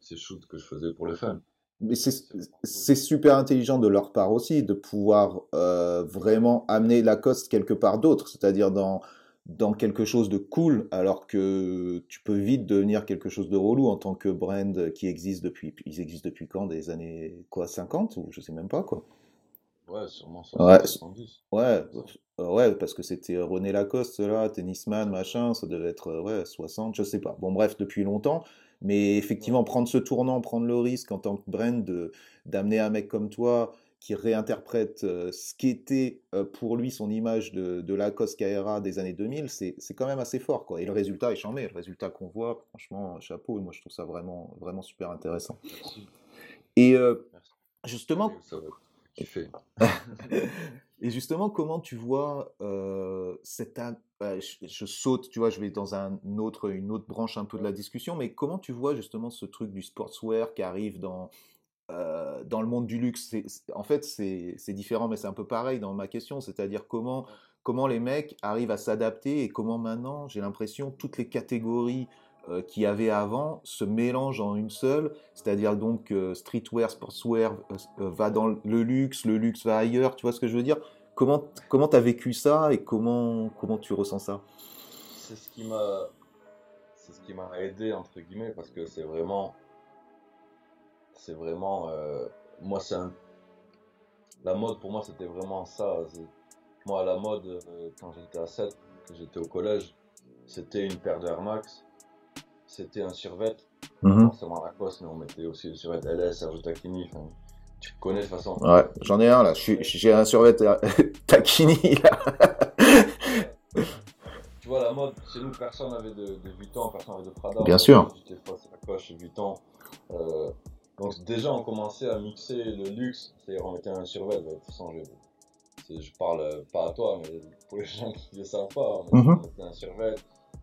ces shoots que je faisais pour le fun. Mais c'est super intelligent de leur part aussi de pouvoir euh, vraiment amener Lacoste quelque part d'autre, c'est-à-dire dans, dans quelque chose de cool, alors que tu peux vite devenir quelque chose de relou en tant que brand qui existe depuis, ils existent depuis quand? Des années quoi? 50 ou je sais même pas quoi. Ouais, sûrement 70. Ouais, ouais, ouais, parce que c'était René Lacoste là, tennisman, machin, ça devait être ouais 60, je sais pas. Bon bref, depuis longtemps. Mais effectivement, prendre ce tournant, prendre le risque en tant que brand d'amener un mec comme toi qui réinterprète euh, ce qu'était euh, pour lui son image de, de Lacoste Caera des années 2000, c'est quand même assez fort. Quoi. Et le résultat est chambé. Le résultat qu'on voit, franchement, chapeau. Moi, je trouve ça vraiment, vraiment super intéressant. Et euh, justement. *laughs* Et justement, comment tu vois euh, cette bah, je, saute, tu vois, je vais dans un autre, une autre branche un peu de la discussion, mais comment tu vois justement ce truc du sportswear qui arrive dans euh, dans le monde du luxe? En fait, c'est différent, mais c'est un peu pareil dans ma question, c'est-à-dire comment comment les mecs arrivent à s'adapter et comment maintenant, j'ai l'impression, toutes les catégories euh, qu'il y avait avant se mélangent en une seule, c'est-à-dire donc euh, streetwear, sportswear euh, va dans le luxe, le luxe va ailleurs, tu vois ce que je veux dire? Comment comment t'as vécu ça et comment comment tu ressens ça? C'est ce qui m'a aidé entre guillemets parce que c'est vraiment c'est vraiment moi c'est la mode pour moi c'était vraiment ça. Moi la mode quand j'étais à 7, que j'étais au collège, c'était une paire de Air Max c'était un survêt. Mmh. Forcément Lacoste, mais on mettait aussi le survêt LS, Sergio Tacchini. tu connais de toute façon. Ouais, j'en ai un là. J'ai un survêt *laughs* Tacchini là. *laughs* tu vois, la mode, chez nous, personne n'avait de, de Vuitton, personne n'avait de Prada. Bien sûr. J'étais face Lacoste, Vuitton. Euh, donc déjà, on commençait à mixer le luxe, c'est-à-dire on mettait un survêt. De toute façon, je, parle pas à toi, mais pour les gens qui ne le savent pas, on mmh. mettait un survêt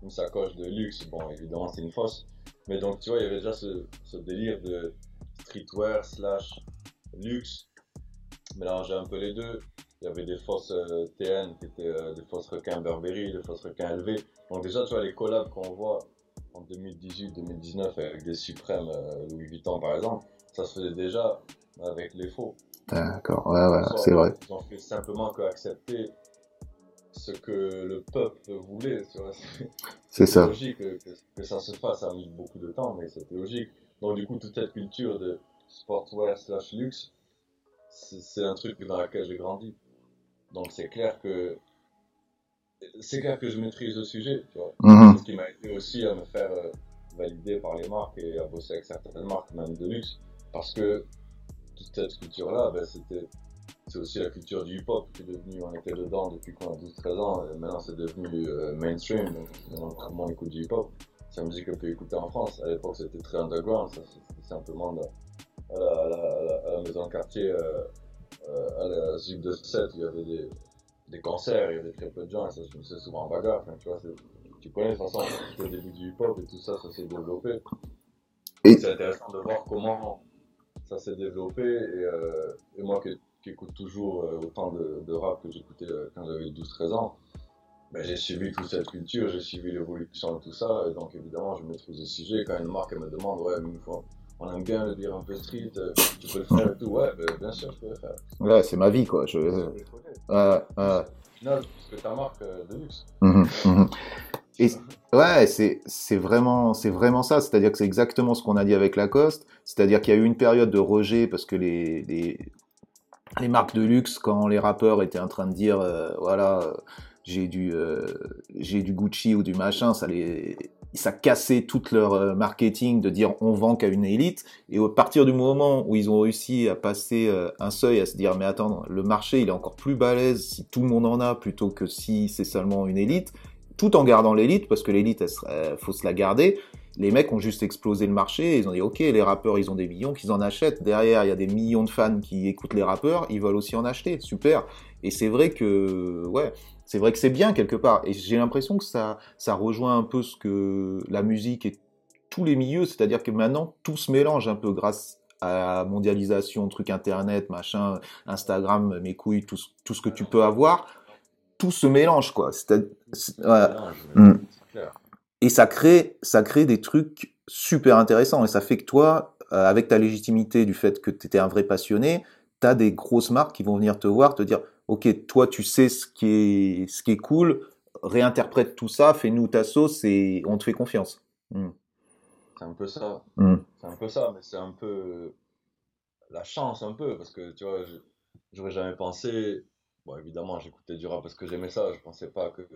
une sacoche de luxe. Bon, évidemment, c'est une fausse. Mais donc, tu vois, il y avait déjà ce, ce délire de streetwear slash luxe. Mélanger un peu les deux. Il y avait des fausses euh, TN qui étaient euh, des fausses requins Burberry, des fausses requins LV. Donc, déjà, tu vois, les collabs qu'on voit en 2018-2019 avec des suprêmes euh, Louis Vuitton, par exemple, ça se faisait déjà avec les faux. D'accord, ouais, ouais, c'est vrai. Ils ont fait simplement qu'accepter ce que le peuple voulait. C'est ça. logique que, que, ça se fasse, ça a mis beaucoup de temps, mais c'était logique. Donc du coup, toute cette culture de sportswear slash luxe, c'est un truc dans lequel j'ai grandi. Donc c'est clair que c'est clair que je maîtrise le sujet, tu vois. Mhm. C'est ce qui m'a aidé aussi à me faire euh, valider par les marques et à bosser avec certaines marques, même de luxe, parce que toute cette culture-là, ben, c'était c'est aussi la culture du hip-hop qui est devenue, on était dedans depuis qu'on a 12-13 ans, et maintenant c'est devenu euh, mainstream, donc tout le monde écoute du hip-hop. C'est la musique qu'on peut écouter en France. À l'époque c'était très underground, c'était simplement à, la, maison de quartier, euh, euh, à la ZIP de 7, il y avait des, des, concerts, il y avait très peu de gens, et ça se faisait souvent en bagarre. tu vois, tu connais de toute façon le début du hip-hop et tout ça, ça s'est développé. C'est intéressant de voir comment ça s'est développé, et, et moi qui écoute toujours euh, autant de, rap que j'écoutais euh, quand j'avais 12-13 ans, ben, j'ai suivi toute cette culture, j'ai suivi l'évolution de tout ça, et donc évidemment je maîtrise le sujet. Quand une marque me demande, ouais, mais on aime bien le dire un peu street, euh, tu peux le faire et tout, ouais, ben, bien sûr, je peux le faire. Ouais, c'est ma vie, quoi. Je... Euh, euh... Non, parce que ta marque de luxe. Mmh, mmh. Et ouais, c'est vraiment vraiment ça. C'est-à-dire que c'est exactement ce qu'on a dit avec Lacoste. C'est-à-dire qu'il y a eu une période de rejet parce que les, les les marques de luxe quand les rappeurs étaient en train de dire euh, voilà euh, j'ai du euh, j'ai du Gucci ou du machin ça les ça cassait tout leur marketing de dire on vend qu'à une élite. Et à partir du moment où ils ont réussi à passer un seuil à se dire mais attends le marché il est encore plus balèze si tout le monde en a plutôt que si c'est seulement une élite tout en gardant l'élite parce que l'élite il faut se la garder les mecs ont juste explosé le marché, ils ont dit ok, les rappeurs ils ont des millions, qu'ils en achètent. Derrière, il y a des millions de fans qui écoutent les rappeurs, ils veulent aussi en acheter, super. Et c'est vrai que ouais, c'est vrai que c'est bien quelque part. Et j'ai l'impression que ça, ça rejoint un peu ce que la musique et tous les milieux, c'est-à-dire que maintenant tout se mélange un peu grâce à la mondialisation, truc internet, machin, Instagram, mes couilles, tout, tout ce que tu peux avoir, tout se mélange quoi. C'est, ouais. Et ça crée, ça crée des trucs super intéressants. Et ça fait que toi, euh, avec ta légitimité du fait que tu étais un vrai passionné, tu as des grosses marques qui vont venir te voir, te dire, OK, toi, tu sais ce qui est, ce qui est cool, réinterprète tout ça, fais-nous ta sauce et on te fait confiance. Hmm. C'est un peu ça. Hmm. C'est un peu ça, mais c'est un peu la chance, un peu, parce que tu vois, j'aurais jamais pensé. Bon, évidemment, j'écoutais du rap parce que j'aimais ça, je pensais pas que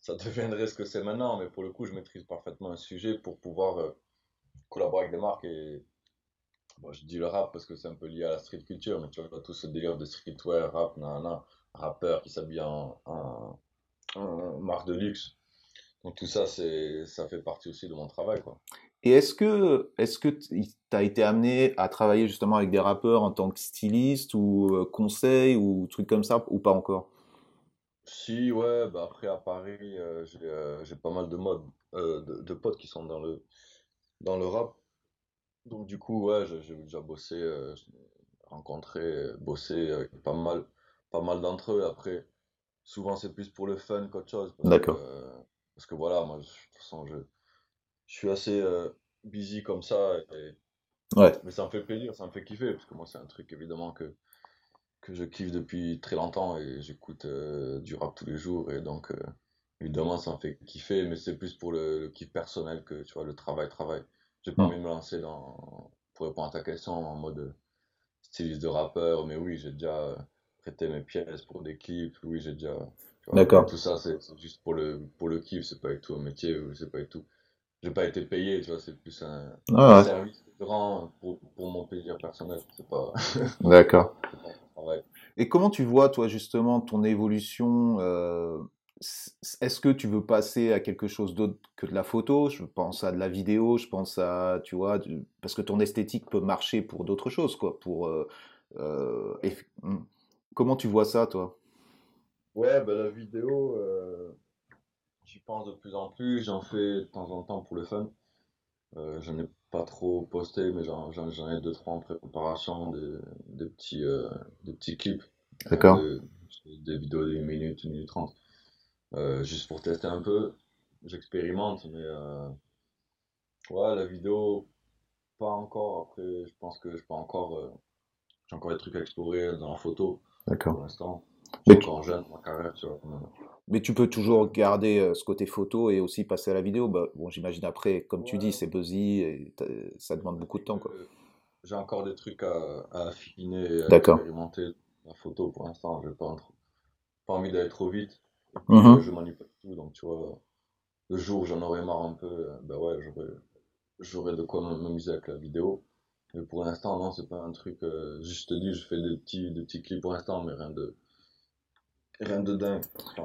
ça deviendrait ce que c'est maintenant, mais pour le coup, je maîtrise parfaitement un sujet pour pouvoir euh, collaborer avec des marques et. Bon, je dis le rap parce que c'est un peu lié à la street culture, mais tu vois, tout ce délire de streetwear, rap, nanana, rappeur qui s'habille en, marque de luxe. Donc tout ça, ça fait partie aussi de mon travail, quoi. Et est-ce que est-ce que tu as été amené à travailler justement avec des rappeurs en tant que styliste ou euh, conseil ou truc comme ça ou pas encore? Si, ouais, bah après à Paris, euh, j'ai euh, j'ai pas mal de modes, euh, de, de potes qui sont dans le, dans le rap. Donc du coup, ouais, j'ai j'ai déjà bossé, rencontré, bossé avec pas mal, pas mal d'entre eux. Après, souvent c'est plus pour le fun qu'autre chose. Parce que, D'accord. euh, parce que voilà, moi, je- de toute façon, je, je suis assez euh, busy comme ça. Et, Ouais, mais ça me fait plaisir, ça me fait kiffer. Parce que moi, c'est un truc évidemment que, que je kiffe depuis très longtemps et j'écoute euh, du rap tous les jours. Et donc, euh, évidemment, ça me fait kiffer. Mais c'est plus pour le, le kiff personnel que, tu vois, le travail, travail. J'ai pas Hmm. envie de me lancer dans, pour répondre à ta question, en mode styliste de rappeur, mais oui, j'ai déjà euh, prêté mes pièces pour des clips, oui, j'ai déjà, d'accord. tout ça, c'est juste pour le, pour le kiff, c'est pas du tout un métier, c'est pas du tout, j'ai pas été payé, tu vois, c'est plus un, un Ouais, ouais, service rends pour, pour mon plaisir personnel, c'est pas, d'accord. *laughs* Et comment tu vois, toi, justement, ton évolution euh, Est-ce que tu veux passer à quelque chose d'autre que de la photo? Je pense à de la vidéo, je pense à, tu vois, parce que ton esthétique peut marcher pour d'autres choses, quoi. Pour, euh, euh, hmm. Comment tu vois ça, toi? Ouais, bah la vidéo, j'y pense de plus en plus, j'en fais de temps en temps pour le fun. Pas trop posté, mais j'en j'en- j'en ai deux, trois en préparation, des, des petits, euh, des petits clips, euh, D'accord. de- des vidéos d'une minute, une minute trente, euh, juste pour tester un peu. J'expérimente, mais euh, ouais, la vidéo, pas encore. Après, je pense que je peux encore, euh, j'ai encore des trucs à explorer dans la photo pour D'accord. l'instant. Je Mais suis tu, encore jeune dans ma carrière, tu vois. mais tu peux toujours garder euh, ce côté photo et aussi passer à la vidéo. Bah, bon, j'imagine après, comme tu dis, c'est buzzy et ça demande beaucoup de temps, quoi. Euh, J'ai encore des trucs à, à affiner et à D'accord. expérimenter. La photo, pour l'instant, j'ai pas, pas envie d'aller trop vite. Mhm. euh, je manipule tout, donc tu vois, le jour où j'en aurai marre un peu, euh, ben ouais, j'aurai, j'aurai de quoi m'amuser avec la vidéo. Mais pour l'instant, non, c'est pas un truc. euh, juste je te dis, je fais des petits, des petits clips pour l'instant, mais rien de, rien de dingue. Pas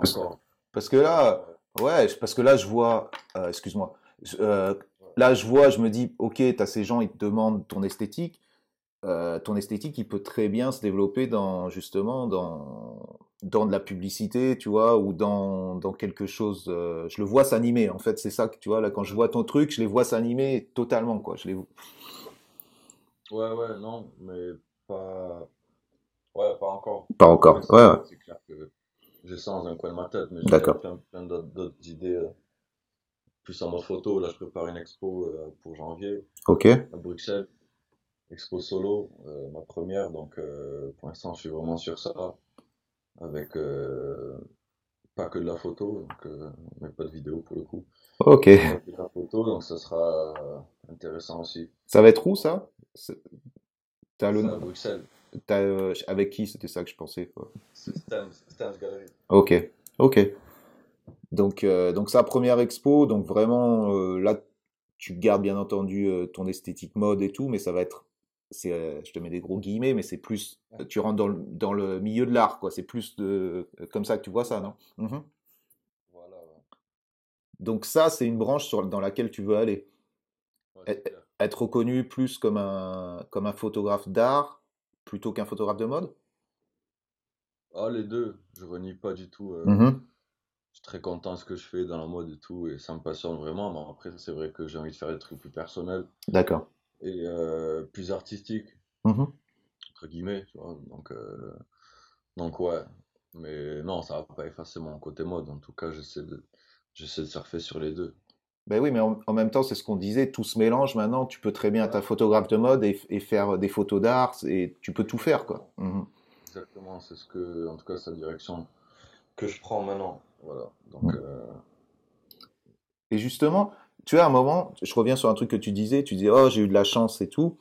Parce, que là, ouais, je- parce que là, je vois, euh, excuse-moi, euh, là, je vois, je me dis, ok, t'as ces gens, ils te demandent ton esthétique. Euh, ton esthétique, il peut très bien se développer dans, justement, dans, dans de la publicité, tu vois, ou dans, dans quelque chose. euh, je le vois s'animer, en fait, c'est ça que, tu vois, là, quand je vois ton truc, je les vois s'animer totalement, quoi. Je les... Ouais, ouais, non, mais pas. Ouais, pas encore. Pas encore. Ouais, ouais, c'est clair que j'ai ça dans un coin de ma tête, mais j'ai plein, plein d'autres idées. euh, plus en mode photo. Là, je prépare une expo euh, pour janvier à Bruxelles. Expo solo, euh, ma première. Donc, euh, pour l'instant, je suis vraiment sur ça. Avec euh, pas que de la photo, donc, mais pas de vidéo pour le coup. ok. Pas que de la photo, donc ça sera intéressant aussi. Ça va être où, ça? T'as le... À Bruxelles. Euh, avec qui? C'était ça que je pensais, quoi. Gallery. Ok, ok. Donc, euh, donc sa première expo, donc vraiment euh, là, tu gardes bien entendu euh, ton esthétique mode et tout, mais ça va être, euh, je te mets des gros guillemets, mais c'est plus, tu rentres dans le, dans le milieu de l'art, quoi. C'est plus de, comme ça que tu vois ça, non? Mhm. Voilà. Donc ça, c'est une branche sur, dans laquelle tu veux aller. Ouais, E- clair. Être reconnu plus comme un, comme un photographe d'art plutôt qu'un photographe de mode? Ah, les deux, je renie pas du tout. euh, Mhm. je suis très content de ce que je fais dans la mode et tout, et ça me passionne vraiment. Mais après, c'est vrai que j'ai envie de faire des trucs plus personnels D'accord. et euh, plus artistiques, Mhm. entre guillemets, tu vois. Donc, euh, donc ouais. Mais non, ça va pas effacer mon côté mode. En tout cas, j'essaie de, j'essaie de surfer sur les deux. Ben oui, mais en, en même temps, c'est ce qu'on disait, tout se mélange maintenant. Tu peux très bien être un photographe de mode et, et faire des photos d'art, et tu peux tout faire, quoi. Mhm. Exactement, c'est ce que, en tout cas, c'est la direction que je prends maintenant. Voilà. Donc, Ouais. euh, Et justement, tu à un moment, je reviens sur un truc que tu disais, tu disais, oh, j'ai eu de la chance et tout,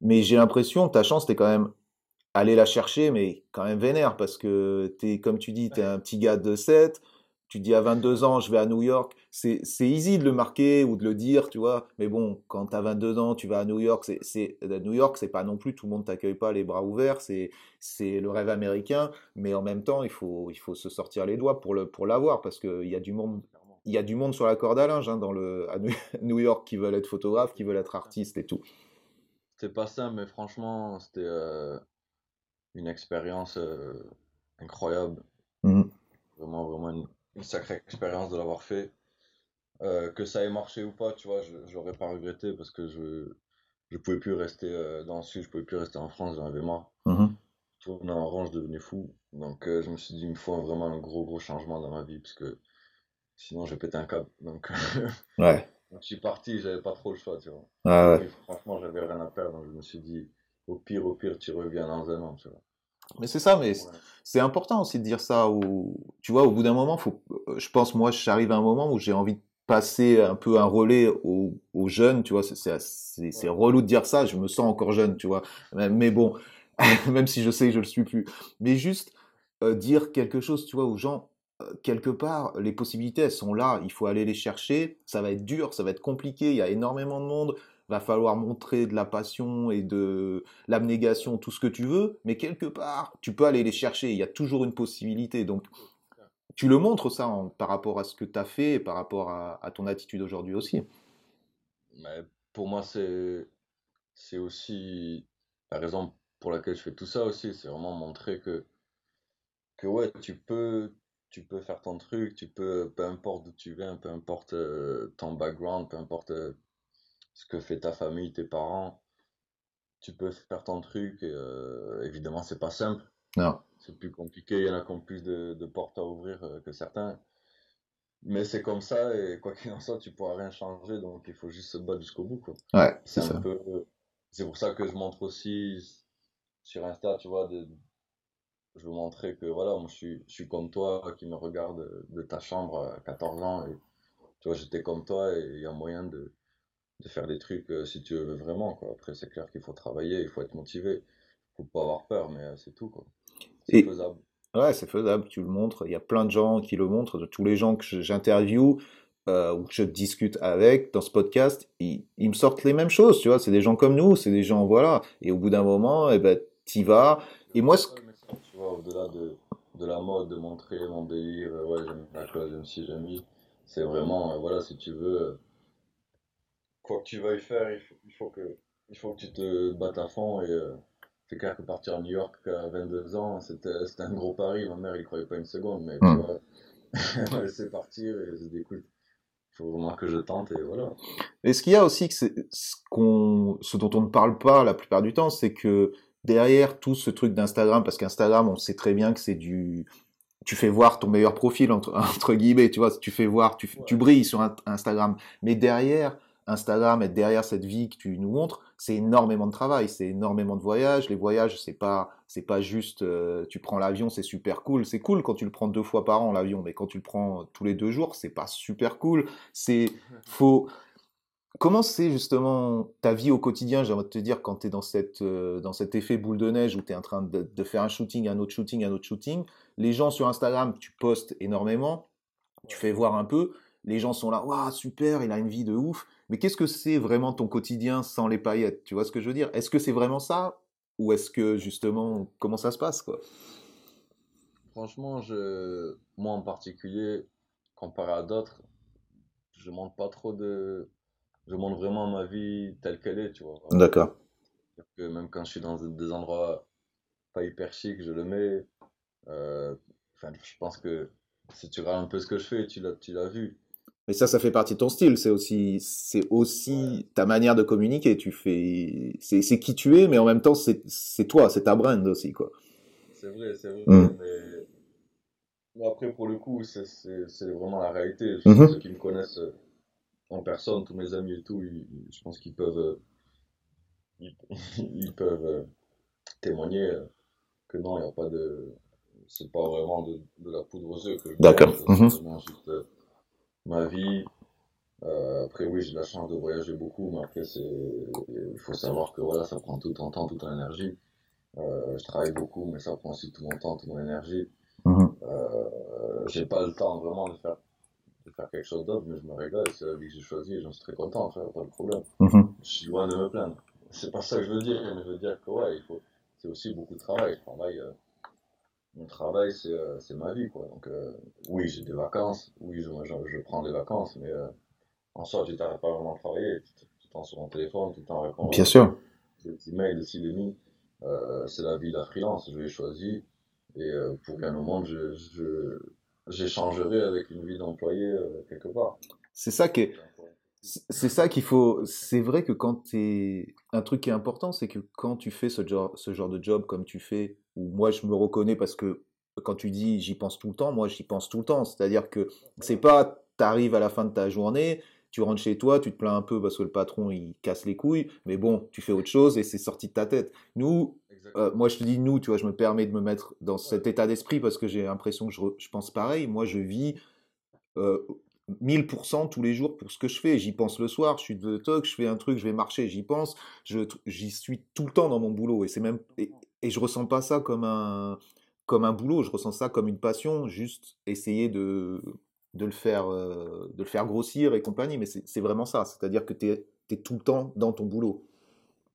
mais j'ai l'impression que ta chance, t'es quand même allé la chercher, mais quand même vénère, parce que t'es, comme tu dis, t'es un petit gars de 7, tu dis à 22 ans, je vais à New York, c'est, easy de le marquer ou de le dire, tu vois, mais bon, quand t'as 22 ans, tu vas à New York, c'est, à New York, c'est pas non plus, tout le monde t'accueille pas les bras ouverts, c'est, le rêve américain, mais en même temps, il faut, il faut se sortir les doigts pour le, pour l'avoir, parce qu'il y a du monde il y a du monde sur la corde à linge hein, dans le, à *laughs* New York qui veulent être photographes, qui veulent être artistes et tout. C'était pas simple, mais franchement, c'était euh, une expérience euh, incroyable. Mhm. Vraiment, vraiment une, une sacrée expérience de l'avoir fait. Euh, que ça ait marché ou pas, tu vois, je, je l'aurais pas regretté parce que je, je pouvais plus rester euh, dans le sud, je pouvais plus rester en France, j'en avais marre. Mhm. Tourner en rang, je devenais fou. Donc euh, je me suis dit, il me faut vraiment un gros, gros changement dans ma vie parce que sinon je vais péter un câble. Donc *laughs* Ouais. Donc, je suis parti, j'avais pas trop le choix, tu vois. Ouais. Et franchement, j'avais rien à perdre, donc je me suis dit, au pire, au pire, tu reviens dans un an, tu vois. Mais c'est ça, mais c'est important aussi de dire ça. Ou, tu vois, au bout d'un moment, faut, euh, je pense, moi, j'arrive à un moment où j'ai envie de passer un peu un relais aux, aux jeunes, tu vois. C'est relou de dire ça, je me sens encore jeune, tu vois. Mais, mais bon, *laughs* même si je sais que je le suis plus. Mais juste euh, dire quelque chose, tu vois, aux gens, euh, quelque part, les possibilités, elles sont là, il faut aller les chercher, ça va être dur, ça va être compliqué, il y a énormément de monde, va falloir montrer de la passion et de l'abnégation, tout ce que tu veux, mais quelque part, tu peux aller les chercher, il y a toujours une possibilité. Donc, tu le montres ça en- par rapport à ce que tu as fait et par rapport à, ton attitude aujourd'hui aussi. Mais pour moi, c'est c'est aussi la raison pour laquelle je fais tout ça aussi, c'est vraiment montrer que que ouais, tu peux tu peux faire ton truc, tu peux peu importe d'où tu viens, peu importe euh, ton background, peu importe euh, ce que fait ta famille, tes parents, tu peux faire ton truc et euh, évidemment, c'est pas simple, Non. c'est plus compliqué, il y en a qui ont plus de, de portes à ouvrir euh, que certains. Mais c'est comme ça, et quoi qu'il en soit, tu pourras rien changer, donc il faut juste se battre jusqu'au bout, quoi. Ouais, C'est ça. peu, c'est pour ça que je montre aussi sur Insta, tu vois, de, je veux montrer que voilà, moi je suis, je suis comme toi, qui me regarde de ta chambre à 14 ans, et tu vois, j'étais comme toi, et il y a moyen de, de faire des trucs euh, si tu veux vraiment, quoi. Après, c'est clair qu'il faut travailler, il faut être motivé, faut pas avoir peur, mais euh, c'est tout, quoi. C'est Et faisable. ouais, c'est faisable, tu le montres. Il y a plein de gens qui le montrent. De tous les gens que j'interviewe euh, ou que je discute avec dans ce podcast, ils, ils me sortent les mêmes choses, tu vois. C'est des gens comme nous, c'est des gens, voilà. Et au bout d'un moment, eh ben, t'y vas. Et moi, ce... Tu vois, au-delà de, de la mode, de montrer mon délire, euh, ouais, j'aime la classe, j'aime ci, j'aime c'est vraiment, euh, voilà, si tu veux, quoi que tu veuilles faire, il faut, il faut que, il faut que tu te battes à fond et euh, c'est clair que partir à New York à 22 ans, c'était, un gros pari, ma mère, il croyait pas une seconde, mais tu Hmm. vois, *laughs* elle m'a laissé partir et je dit, écoute, il faut vraiment que je tente et voilà. Et ce qu'il y a aussi, que ce qu'on, ce dont on ne parle pas la plupart du temps, c'est que derrière tout ce truc d'Instagram, parce qu'Instagram, on sait très bien que c'est du, tu fais voir ton meilleur profil entre, *laughs* entre guillemets, tu vois, tu fais voir, tu, brilles sur Instagram, mais derrière Instagram et derrière cette vie que tu nous montres, c'est énormément de travail, c'est énormément de voyages. Les voyages, c'est pas, c'est pas juste, euh, tu prends l'avion, c'est super cool. C'est cool quand tu le prends deux fois par an l'avion, mais quand tu le prends tous les deux jours, c'est pas super cool. C'est, *laughs* faut, Comment c'est justement ta vie au quotidien, j'ai envie de te dire, quand tu es dans, cette, euh, dans cet effet boule de neige où tu es en train de, de faire un shooting, un autre shooting, un autre shooting. Les gens sur Instagram, tu postes énormément, tu fais voir un peu. Les gens sont là, waouh, super, il a une vie de ouf. Mais qu'est-ce que c'est vraiment ton quotidien sans les paillettes Tu vois ce que je veux dire? Est-ce que c'est vraiment ça? Ou est-ce que justement, comment ça se passe quoi? Franchement, je, moi en particulier, comparé à d'autres, je montre pas trop de, je montre vraiment ma vie telle qu'elle est, tu vois. D'accord. Même quand je suis dans des endroits pas hyper chics, je le mets. Euh, enfin, je pense que si tu regardes un peu ce que je fais, tu l'as, tu l'as vu. Mais ça, ça fait partie de ton style. C'est aussi, c'est aussi ta manière de communiquer. Tu fais, c'est, qui tu es, mais en même temps, c'est, toi, c'est ta brand aussi, quoi. C'est vrai, c'est vrai, Mm. mais mais après, pour le coup, c'est vraiment la réalité. Mhm. Ceux qui me connaissent euh, en personne, tous mes amis et tout, ils- je pense qu'ils peuvent, euh, ils, *laughs* ils peuvent euh, témoigner que non, il n'y a pas de, c'est pas vraiment de, de la poudre aux yeux que D'accord. juste ma vie. Euh, après, oui, j'ai la chance de voyager beaucoup, mais après, il faut savoir que voilà, ça prend tout ton temps, toute ton énergie. Euh, je travaille beaucoup, mais ça prend aussi tout mon temps, toute mon énergie. Mhm. Euh, j'ai pas le temps vraiment de faire, de faire quelque chose d'autre, mais je me régale, c'est la vie que j'ai choisie et j'en suis très content, pas de problème. Mhm. Je suis loin de me plaindre. C'est pas ça que je veux dire, mais je veux dire que ouais, il faut, c'est aussi beaucoup de travail. Je travaille, mon travail, c'est, euh, c'est ma vie, quoi. Donc, euh, oui, j'ai des vacances, oui, je, je, je prends des vacances, mais euh, en soi, tu t'arrêtes pas vraiment de travailler, tu t- tout le temps sur ton téléphone, tout le temps à répondre Bien sûr. des petits mails de ci, de mi. Euh, c'est la vie de la freelance, je l'ai choisi. Et euh, pour rien au monde, je, je, j'échangerai avec une vie d'employé euh, quelque part. C'est ça qui est, c'est ça qu'il faut. C'est vrai que quand t'es, un truc qui est important, c'est que quand tu fais ce genre, ce genre de job comme tu fais, où moi je me reconnais parce que quand tu dis j'y pense tout le temps, moi j'y pense tout le temps. C'est-à-dire que c'est pas, t'arrives à la fin de ta journée, tu rentres chez toi, tu te plains un peu parce que le patron il casse les couilles, mais bon, tu fais autre chose et c'est sorti de ta tête. Nous, euh, moi, je te dis nous, tu vois, je me permets de me mettre dans cet état d'esprit parce que j'ai l'impression que je, je pense pareil. Moi, je vis euh, 1000% tous les jours pour ce que je fais. J'y pense le soir, je suis de toc, je fais un truc, je vais marcher, j'y pense. J'y suis tout le temps dans mon boulot et c'est même et, et je ressens pas ça comme un comme un boulot. Je ressens ça comme une passion, juste essayer de de le faire euh, de le faire grossir et compagnie. Mais c'est vraiment ça. C'est-à-dire que tu es, tout le temps dans ton boulot.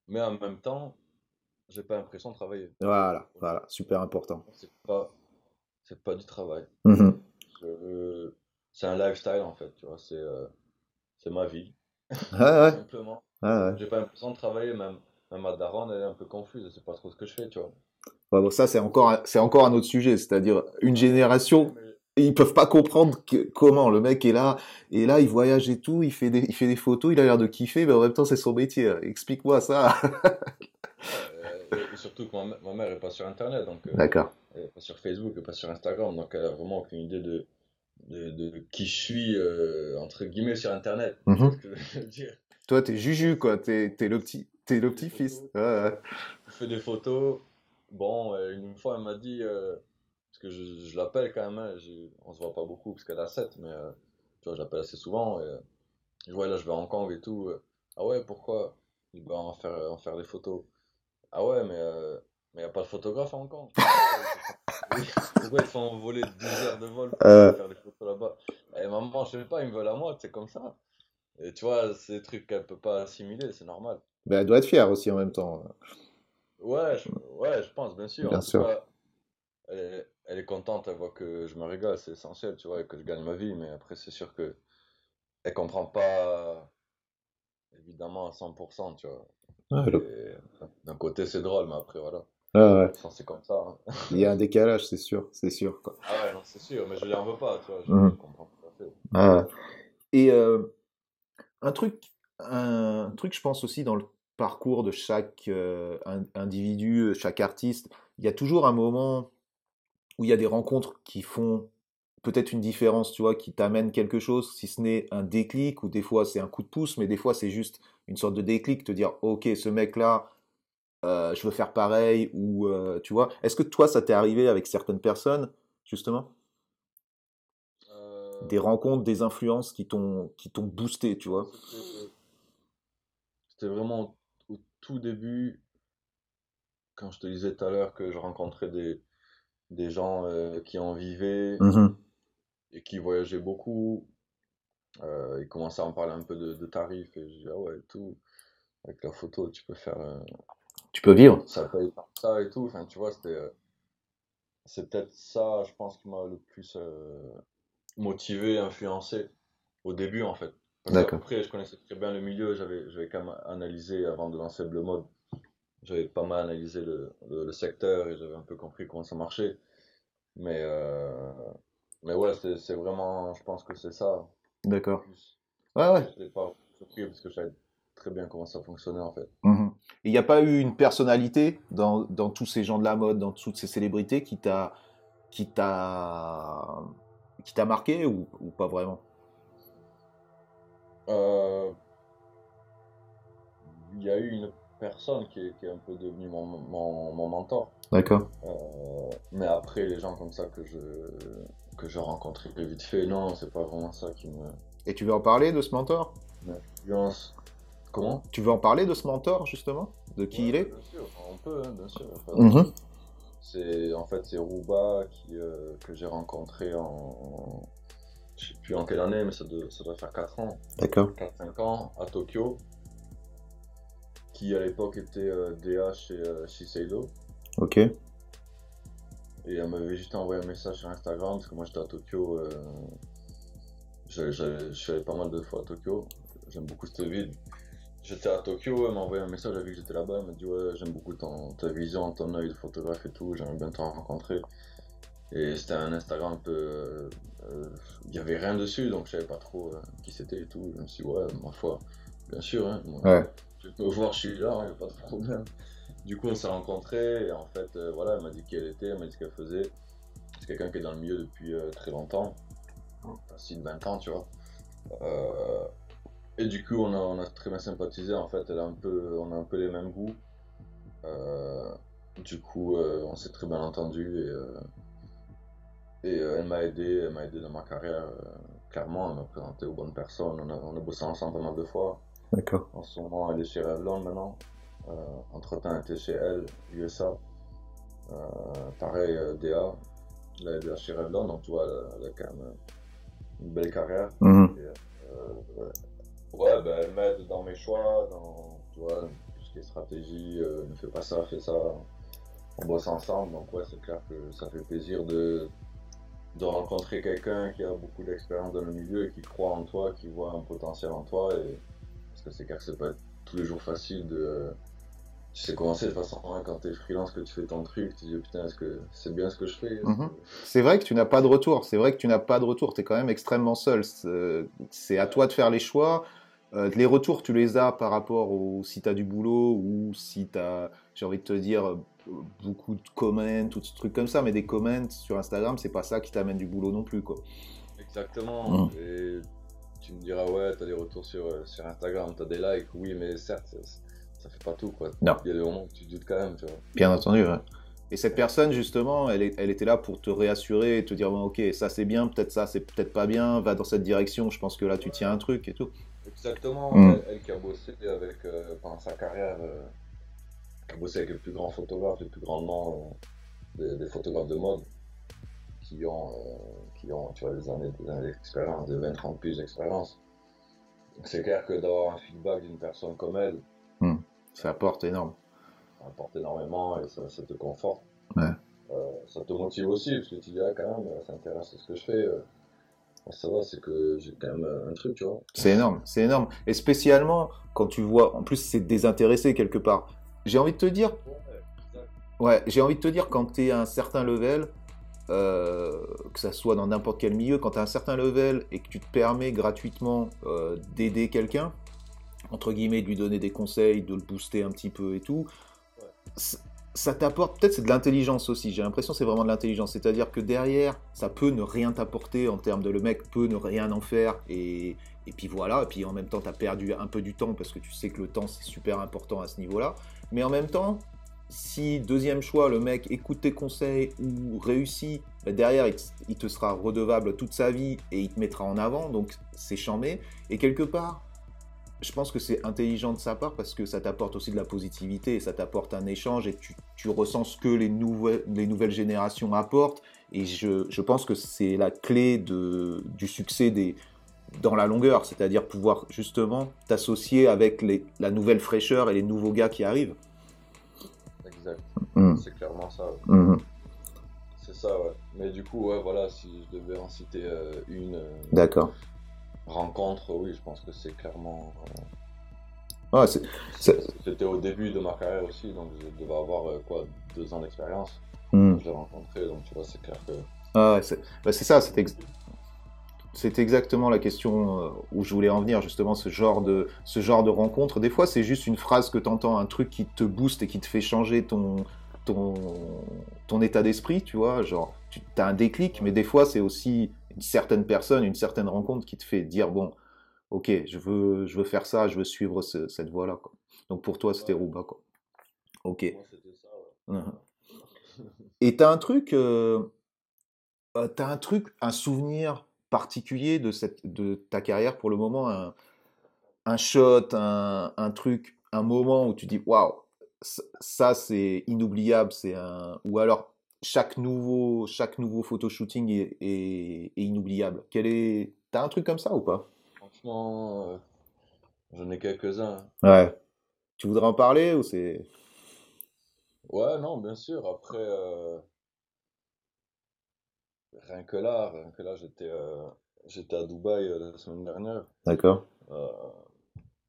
Mais en même temps, j'ai pas l'impression de travailler. Voilà, voilà, super important. C'est pas, c'est pas du travail. Mhm. Je- c'est un lifestyle en fait, tu vois, c'est euh, c'est ma vie, Ouais, ouais, simplement. ouais. J'ai pas l'impression de travailler, même, même ma daronne, elle est un peu confuse, elle sait pas trop ce que je fais, tu vois. Ouais, bon, ça, c'est encore, un- c'est encore un autre sujet. C'est-à-dire, une génération, ils peuvent pas comprendre que- comment le mec est là, et là, il voyage et tout, il fait des, il fait des photos, il a l'air de kiffer, mais en même temps, c'est son métier. Explique-moi ça. Et surtout que ma mère est pas sur internet, donc euh, D'accord. elle est pas sur Facebook, elle est pas sur Instagram, donc elle a vraiment aucune idée de, de, de qui je suis, euh, entre guillemets, sur internet. C'est ce que je veux dire? Toi, t'es Juju, quoi. T'es, t'es le petit, t'es le petit-fils. Ouais, ouais. Je fais des photos. Bon, euh, une fois, elle m'a dit, euh, parce que je, je l'appelle quand même, hein, on se voit pas beaucoup parce qu'elle a 7, mais euh, tu vois, je l'appelle assez souvent. Et, je vois, là, je vais à Hong Kong et tout. ah ouais, pourquoi? Il va en faire, en faire des photos. Ah ouais, mais euh, mais y a pas de photographe à Hong Kong. *laughs* Pourquoi ils font voler 10 heures de vol pour Euh. faire des photos là-bas? Et maman, je sais pas, ils me veulent à moi, c'est comme ça. Et tu vois, c'est des trucs qu'elle peut pas assimiler, c'est normal. Mais elle doit être fière aussi en même temps. Ouais, je, ouais, je pense, bien sûr. Bien sûr. cas, elle est, elle est contente, elle voit que je me régale, c'est essentiel, tu vois, et que je gagne ma vie, mais après, c'est sûr que elle comprend pas, évidemment, à 100%, tu vois. D'un côté, c'est drôle, mais après, voilà, ouais, ouais. Enfin, c'est comme ça. hein. Il y a un décalage, c'est sûr, c'est sûr, quoi. Ah ouais, non, c'est sûr, mais je lui en veux pas, tu vois, je, je comprends tout à fait. Ouais. Et euh, un truc, un truc, je pense aussi dans le parcours de chaque euh, in- individu, chaque artiste, il y a toujours un moment où il y a des rencontres qui font peut-être une différence, tu vois, qui t'amènent quelque chose, si ce n'est un déclic, ou des fois c'est un coup de pouce, mais des fois c'est juste une sorte de déclic, te dire, ok, ce mec-là, euh, je veux faire pareil, ou euh, tu vois. Est-ce que toi, ça t'est arrivé avec certaines personnes, justement? Euh, Des rencontres, des influences qui t'ont qui t'ont boosté, tu vois? C'était vraiment au tout début, quand je te disais tout à l'heure que je rencontrais des, des gens qui en vivaient Mhm. et qui voyageaient beaucoup. Ils commençaient à en parler un peu de, de tarifs et je dis, ah ouais, tout, avec la photo, tu peux faire Tu peux vivre. ça paye par ça et tout. Enfin, tu vois, c'était, euh, c'est peut-être ça, je pense, qui m'a le plus euh, motivé, influencé au début en fait. Parce D'accord. qu'après, je connaissais très bien le milieu, j'avais, j'avais quand même analysé avant de lancer Bleu Mode, j'avais pas mal analysé le, le, le secteur et j'avais un peu compris comment ça marchait. Mais, euh, mais ouais, c'est, vraiment, je pense que c'est ça. D'accord. Ouais, ouais. Je pas surpris parce que je savais très bien comment ça fonctionnait en fait. Mhm. Il n'y a pas eu une personnalité dans, dans tous ces gens de la mode, dans toutes ces célébrités qui t'a qui t'a qui t'a marqué ou, ou pas vraiment? Euh, Il y a eu une personne qui est, qui est un peu devenue mon, mon, mon mentor. D'accord. Euh, mais après, les gens comme ça que je, que je rencontrais vite fait, non, c'est pas vraiment ça qui me Et tu veux en parler de ce mentor? Comment Tu veux en parler de ce mentor, justement? De qui Ouais, il est? Bien sûr, on peut, hein, bien sûr. Enfin, Mhm. C'est en fait c'est Rouba qui, euh, que j'ai rencontré en, je sais plus en quelle année mais ça doit, ça doit faire 4 ans, D'accord. 4-5 ans à Tokyo qui à l'époque était euh, DA chez euh, Shiseido Ok. et elle m'avait juste envoyé un message sur Instagram parce que moi j'étais à Tokyo euh, je suis allé pas mal de fois à Tokyo j'aime beaucoup cette ville J'étais à Tokyo, elle m'a envoyé un message, elle a vu que j'étais là-bas, elle m'a dit ouais j'aime beaucoup ton, ta vision, ton œil de photographe et tout, j'aimerais bien te rencontrer. Et c'était un Instagram un peu... euh, euh, Il y avait rien dessus, donc je savais pas trop euh, qui c'était et tout. Je me suis dit ouais, ma foi, bien sûr, hein, moi, Ouais. tu peux voir, je suis là, il n'y a pas de problème. Du coup on s'est rencontrés, et en fait euh, voilà, elle m'a dit qui elle était, elle m'a dit ce qu'elle faisait. C'est quelqu'un qui est dans le milieu depuis euh, très longtemps, facile 20 ans, tu vois. Et du coup, on a, on a très bien sympathisé. En fait, elle a un peu, on a un peu les mêmes goûts. Euh, du coup, euh, on s'est très bien entendu et, euh, et elle m'a aidé, elle m'a aidé dans ma carrière. clairement, elle m'a présenté aux bonnes personnes. On a, on a bossé ensemble pas mal de fois. D'accord. En ce moment, elle est chez Revlon maintenant. Entre temps, elle était chez elle, USA. Pareil, DA. Là, elle est chez Revlon, donc tu vois, elle, a- elle a quand même une belle carrière. Ouais, Ouais, ben, elle m'aide dans mes choix, dans tu vois, tout ce qui est stratégie, euh, ne fais pas ça, fais ça. On bosse ensemble, donc ouais, c'est clair que ça fait plaisir de, de rencontrer quelqu'un qui a beaucoup d'expérience dans le milieu et qui croit en toi, qui voit un potentiel en toi. Et... Parce que c'est clair que c'est pas tous les jours facile de. Tu sais comment c'est de toute façon, hein, quand t'es freelance, que tu fais ton truc, tu te dis putain, est-ce que c'est bien ce que je fais? Mhm. C'est vrai que tu n'as pas de retour. C'est vrai que tu n'as pas de retour. Tu es quand même extrêmement seul. C'est à toi de faire les choix. Euh, les retours, tu les as par rapport au si tu as du boulot ou si tu as, j'ai envie de te dire, beaucoup de comments, tout ce truc comme ça. Mais des comments sur Instagram, c'est pas ça qui t'amène du boulot non plus. Quoi. Exactement. Mm. Et tu me diras, ouais, t'as des retours sur, euh, sur Instagram, t'as des likes, oui, mais certes, ça, fait pas tout, quoi. Non. Il y a des moments où tu doutes quand même, tu vois. Bien entendu. ouais. Et cette personne, justement, elle, est- elle était là pour te réassurer et te dire, bon, ok, ça c'est bien, peut-être ça c'est peut-être pas bien, va dans cette direction, je pense que là tu tiens un truc et tout. Exactement. Mm. Elle, elle qui a bossé avec, euh, pendant sa carrière, euh, qui a bossé avec les plus grands photographes, les plus grands noms euh, des, des photographes de mode, qui ont, euh, qui ont tu vois, des années, d'expérience, des 20-30 plus d'expérience. C'est clair que d'avoir un feedback d'une personne comme elle, Ça apporte énorme. ça apporte énormément et ça, ça te conforte. Ouais. Euh, ça te motive aussi, parce que tu dis, ah, quand même, ça intéresse ce que je fais. euh. Ça va, c'est que j'ai quand même un truc, tu vois. C'est énorme, c'est énorme. Et spécialement quand tu vois, en plus c'est désintéressé quelque part. J'ai envie de te dire, ouais, j'ai envie de te dire quand tu es à un certain level, euh, que ça soit dans n'importe quel milieu, quand tu as un certain level et que tu te permets gratuitement euh, d'aider quelqu'un, entre guillemets, de lui donner des conseils, de le booster un petit peu et tout, ça t'apporte, peut-être c'est de l'intelligence aussi, j'ai l'impression c'est vraiment de l'intelligence, c'est-à-dire que derrière, ça peut ne rien t'apporter en termes de le mec peut ne rien en faire, et, et puis voilà, et puis en même temps tu as perdu un peu du temps parce que tu sais que le temps c'est super important à ce niveau-là, mais en même temps, si deuxième choix, le mec écoute tes conseils ou réussit, bah, derrière il te sera redevable toute sa vie et il te mettra en avant, donc c'est chambé, et quelque part, je pense que c'est intelligent de sa part parce que ça t'apporte aussi de la positivité et ça t'apporte un échange et tu, tu ressens ce que les nouvelles, les nouvelles générations apportent. Et je, je pense que c'est la clé de, du succès des, dans la longueur, c'est-à-dire pouvoir justement t'associer avec les, la nouvelle fraîcheur et les nouveaux gars qui arrivent. Exact. Mm. C'est clairement ça. ouais. Mhm. C'est ça, ouais. Mais du coup, ouais, voilà, si je devais en citer euh, une euh, D'accord. Rencontre, oui, je pense que c'est clairement. euh, Ah, C'était au début de ma carrière aussi, donc je devais avoir euh, quoi, deux ans d'expérience. mm. Je l'ai rencontré, donc tu vois, c'est clair que. Ah, c'est bah, c'est ça, c'est ex- c'est exactement la question euh, où je voulais en venir, justement, ce genre de, ce genre de rencontre. Des fois, c'est juste une phrase que tu entends, un truc qui te booste et qui te fait changer ton, ton, ton état d'esprit, tu vois. Genre, tu as un déclic, mais des fois, c'est aussi certaine personne, une certaine rencontre qui te fait dire, bon, ok, je veux, je veux faire ça, je veux suivre ce- cette voie-là. Donc pour toi, c'était. Rouba, quoi. Ok. Et t'as un truc, euh, euh, t'as un truc, un souvenir particulier de cette, de ta carrière pour le moment, un, un shot, un, un truc, un moment où tu dis waouh, ça ça, c'est inoubliable, c'est un, ou alors chaque nouveau, chaque nouveau photo shooting est, est, est inoubliable. Quel est, t'as un truc comme ça ou pas? Franchement, euh, j'en ai quelques-uns. Ouais. Tu voudrais en parler ou c'est, Ouais, non, bien sûr. Après, euh, rien que là, rien que là, j'étais euh, j'étais à Dubaï euh, la semaine dernière. d'accord?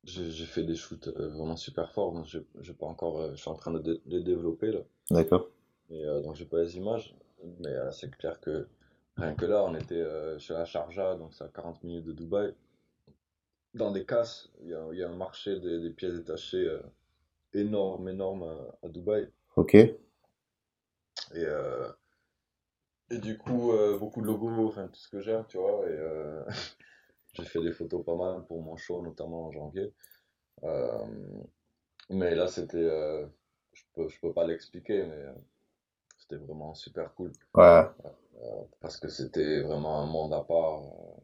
J'ai j'ai fait des shoots vraiment super forts. donc j'ai pas encore, je suis en train de dé- les développer là. D'accord. Et euh, donc j'ai pas les images, mais euh, c'est clair que rien que là, on était euh, chez la Sharjah, donc c'est à 40 minutes de Dubaï. Dans des casses, il y a, il y a un marché des, des pièces détachées euh, énorme, énorme à, Dubaï. Ok. Et, et du coup, beaucoup de logos, enfin tout ce que j'aime, tu vois. Et *laughs* j'ai fait des photos pas mal pour mon show, notamment en janvier. Euh, mais là, c'était, euh, je peux, je peux pas l'expliquer, mais c'était vraiment super cool Ouais. parce que c'était vraiment un monde à part. euh.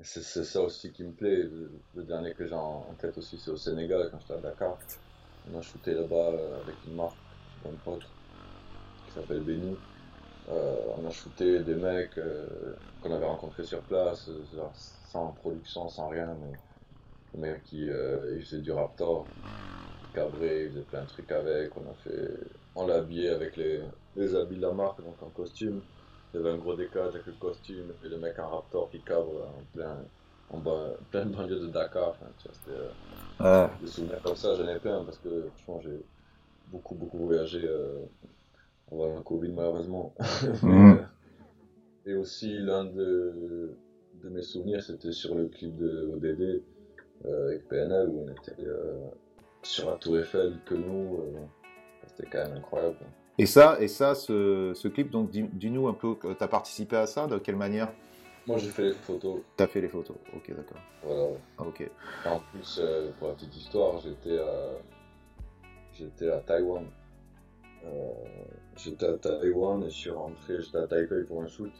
C'est ça aussi qui me plaît. Le, le dernier que j'ai en, en tête aussi, c'est au Sénégal, quand j'étais à Dakar. On a shooté là-bas euh, avec une marque, un pote, qui s'appelle Benny. Euh, on a shooté des mecs euh, qu'on avait rencontrés sur place, euh, genre sans production, sans rien, mais des mecs qui euh, ils faisaient du Raptor, cabré, ils faisaient plein de trucs avec. On a fait, on l'a habillé avec les, les habits de la marque, donc en costume. Il y avait un gros décalage avec le costume, et le mec en Raptor qui cabre en plein, en bas, *laughs* plein de banlieue de Dakar. Enfin, tu vois, c'était, euh, Ouais. des souvenirs comme ça, j'en ai plein parce que franchement, j'ai beaucoup, beaucoup voyagé euh, avant le Covid, malheureusement. *laughs* Mhm. euh, et aussi, l'un de, de mes souvenirs, c'était sur le clip de ODD euh, avec PNL où on était euh, sur la Tour Eiffel, que nous. euh, c'était quand même incroyable. Et ça, et ça, ce, ce clip, donc dis- dis-nous un peu, que t'as participé à ça, de quelle manière? Moi, j'ai fait les photos, t'as fait les photos Ok, d'accord. voilà. Ah, Ok. Et en plus, euh, pour la petite histoire, j'étais à, j'étais à Taïwan. Euh, j'étais à Taïwan et je suis rentré, j'étais à Taipei pour un shoot.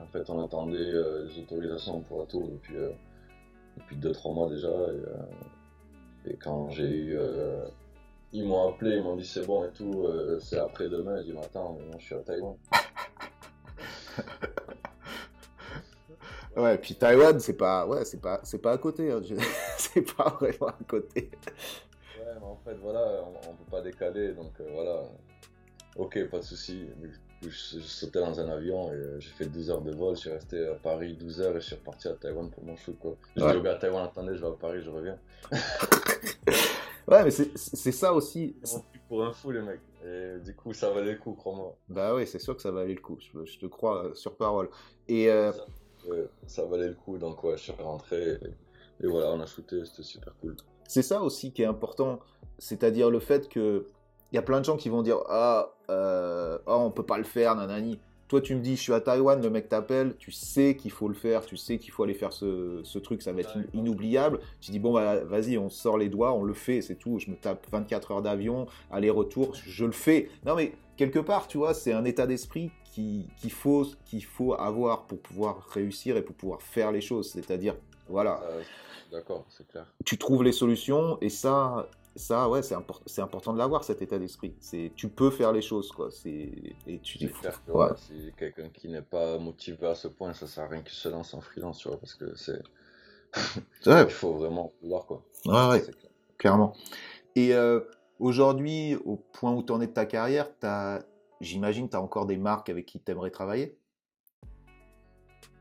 En fait, on attendait euh, les autorisations pour la tour depuis, euh, depuis 2-3 mois déjà. Et, euh, et quand j'ai eu. euh, ils m'ont appelé, ils m'ont dit c'est bon et tout, euh, c'est après-demain. J'ai dit, mais attends, moi je suis à Taïwan. Ouais, puis Taïwan, c'est pas, ouais, c'est pas, c'est pas à côté. hein. *laughs* C'est pas vraiment à côté. Ouais, mais en fait, voilà, on, on peut pas décaler, donc euh, voilà. Ok, pas de souci. Mais Je, je sautais dans un avion et euh, j'ai fait 12 heures de vol. Je suis resté à Paris 12 heures et je suis reparti à Taïwan pour mon shoot. Quoi. Je Ouais. dis au gars à Taïwan, attendez, je vais à Paris, je reviens. *laughs* Ouais, mais c'est ça aussi. Pour un fou, les mecs. Et du coup, ça valait le coup, crois-moi. Bah oui, c'est sûr que ça valait le coup. Je, je te crois euh, sur parole. Et euh, Ça, valait le coup, donc ouais, je suis rentré. Et, et voilà, on a shooté, c'était super cool. c'est ça aussi qui est important, c'est-à-dire le fait que il y a plein de gens qui vont dire ah, euh, ah on peut pas le faire, nanani. Toi tu me dis je suis à Taïwan, le mec t'appelle, tu sais qu'il faut le faire, tu sais qu'il faut aller faire ce, ce truc, ça va être in- inoubliable. Tu dis bon bah vas-y on sort les doigts, on le fait, c'est tout. Je me tape 24 heures d'avion, aller-retour, je le fais. Non mais quelque part tu vois c'est un état d'esprit qui- qu'il faut qu'il faut avoir pour pouvoir réussir et pour pouvoir faire les choses. C'est-à-dire voilà Euh, suis D'accord, c'est clair. tu trouves les solutions et ça ça ouais c'est import- c'est important de l'avoir cet état d'esprit c'est tu peux faire les choses quoi et tu C'est clair que ouais. si quelqu'un qui n'est pas motivé à ce point, ça sert à rien qu'il se lance en freelance, tu vois, parce que c'est. *laughs* Ouais, Il faut vraiment vouloir, quoi. ouais, ouais, clair. clairement et euh, aujourd'hui au point où tu en es de ta carrière t'as j'imagine tu as encore des marques avec qui tu aimerais travailler?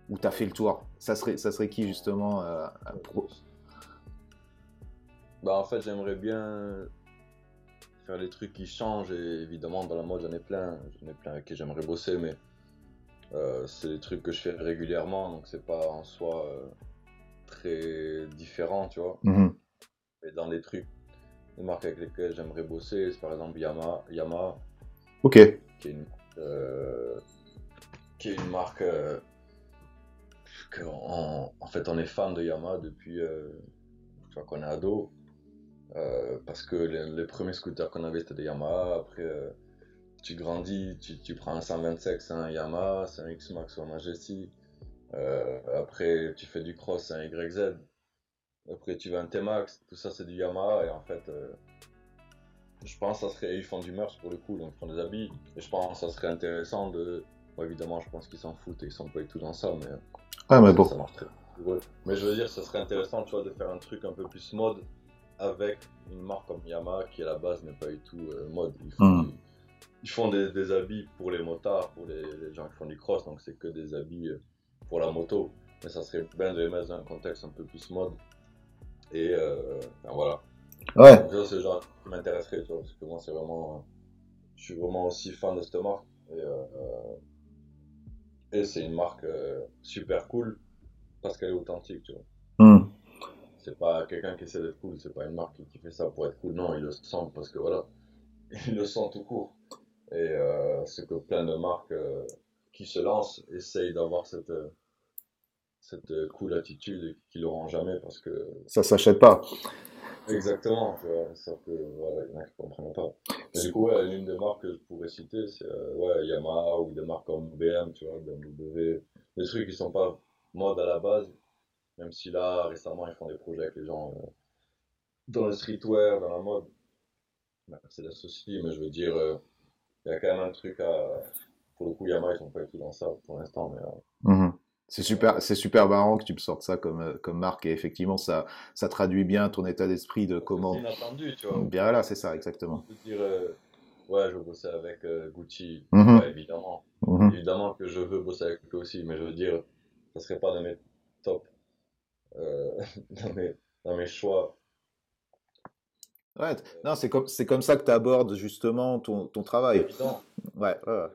Ou tu as fait le tour? Ça serait ça serait qui justement euh, pro- Bah, en fait, j'aimerais bien faire des trucs qui changent, et évidemment, dans la mode, j'en ai plein, j'en ai plein avec qui j'aimerais bosser, mais euh, c'est des trucs que je fais régulièrement, donc c'est pas en soi euh, très différent, tu vois. Mhm. Mais dans les trucs, les marques avec lesquelles j'aimerais bosser, c'est par exemple Yamaha, Yamaha ok qui est une, euh, qui est une marque en fait, on est fan de Yamaha depuis qu'on est ado. Euh, parce que les, premiers scooters qu'on avait c'était des Yamaha. Après, euh, tu grandis, tu, tu, prends un 125, c'est un Yamaha, c'est un X-Max ou un Majesty. Euh, après, tu fais du cross, c'est un YZ. Après, tu vas un T-Max, tout ça c'est du Yamaha. Et en fait, je pense que ça serait. Ils font du merch pour le coup, donc ils font des habits. Et je pense que ça serait intéressant de. évidemment, je pense qu'ils s'en foutent et ils sont pas du tout dans ça, mais. Ah, mais bon. Ça marche très Mais je veux dire, ça serait intéressant, tu vois, de faire un truc un peu plus mode avec une marque comme Yamaha qui à la base n'est pas du tout euh, mode. Ils font, hmm. ils font des, habits pour les motards, pour les, gens qui font du cross, donc c'est que des habits euh, pour la moto. Mais ça serait bien de les mettre dans un contexte un peu plus mode. Et euh, voilà. Ouais. c'est le genre qui m'intéresserait, tu vois, parce que moi c'est vraiment. Je suis vraiment aussi fan de cette marque. Et, et c'est une marque super cool parce qu'elle est authentique, tu vois. C'est pas quelqu'un qui essaie d'être cool, c'est pas une marque qui fait ça pour être cool, non, ils le sentent parce que voilà, *laughs* ils le sentent tout court. Et euh, c'est que plein de marques euh, qui se lancent essayent d'avoir cette, euh, cette cool attitude et qui l'auront jamais parce que. Ça s'achète pas. Exactement, sauf que voilà, il y en a qui comprennent pas. du coup, ouais, l'une des marques que je pourrais citer, c'est ouais, Yamaha ou des marques comme BM, tu vois, BMW, des trucs qui sont pas mode à la base, même si là, récemment, ils font des projets avec les gens euh, dans le streetwear, dans la mode. c'est l'associé, mais je veux dire, euh, il y a quand même un truc à. Pour le coup, Yamaha, ils sont pas du tout dans ça pour l'instant, mais. Euh, mhm. C'est super, c'est super marrant que tu me sortes ça comme, comme marque et effectivement ça, ça traduit bien ton état d'esprit de comment. C'est inattendu, tu vois. Bien là, c'est ça, exactement. dire, ouais, je veux bosser avec Gucci, mhm. évidemment. Mhm. Évidemment que je veux bosser avec eux aussi, mais je veux dire, ça serait pas de mes top *laughs* dans, mes, dans, mes, choix. Ouais, non, c'est comme, c'est comme ça que tu abordes justement ton, ton travail. Évident. Ouais, ouais.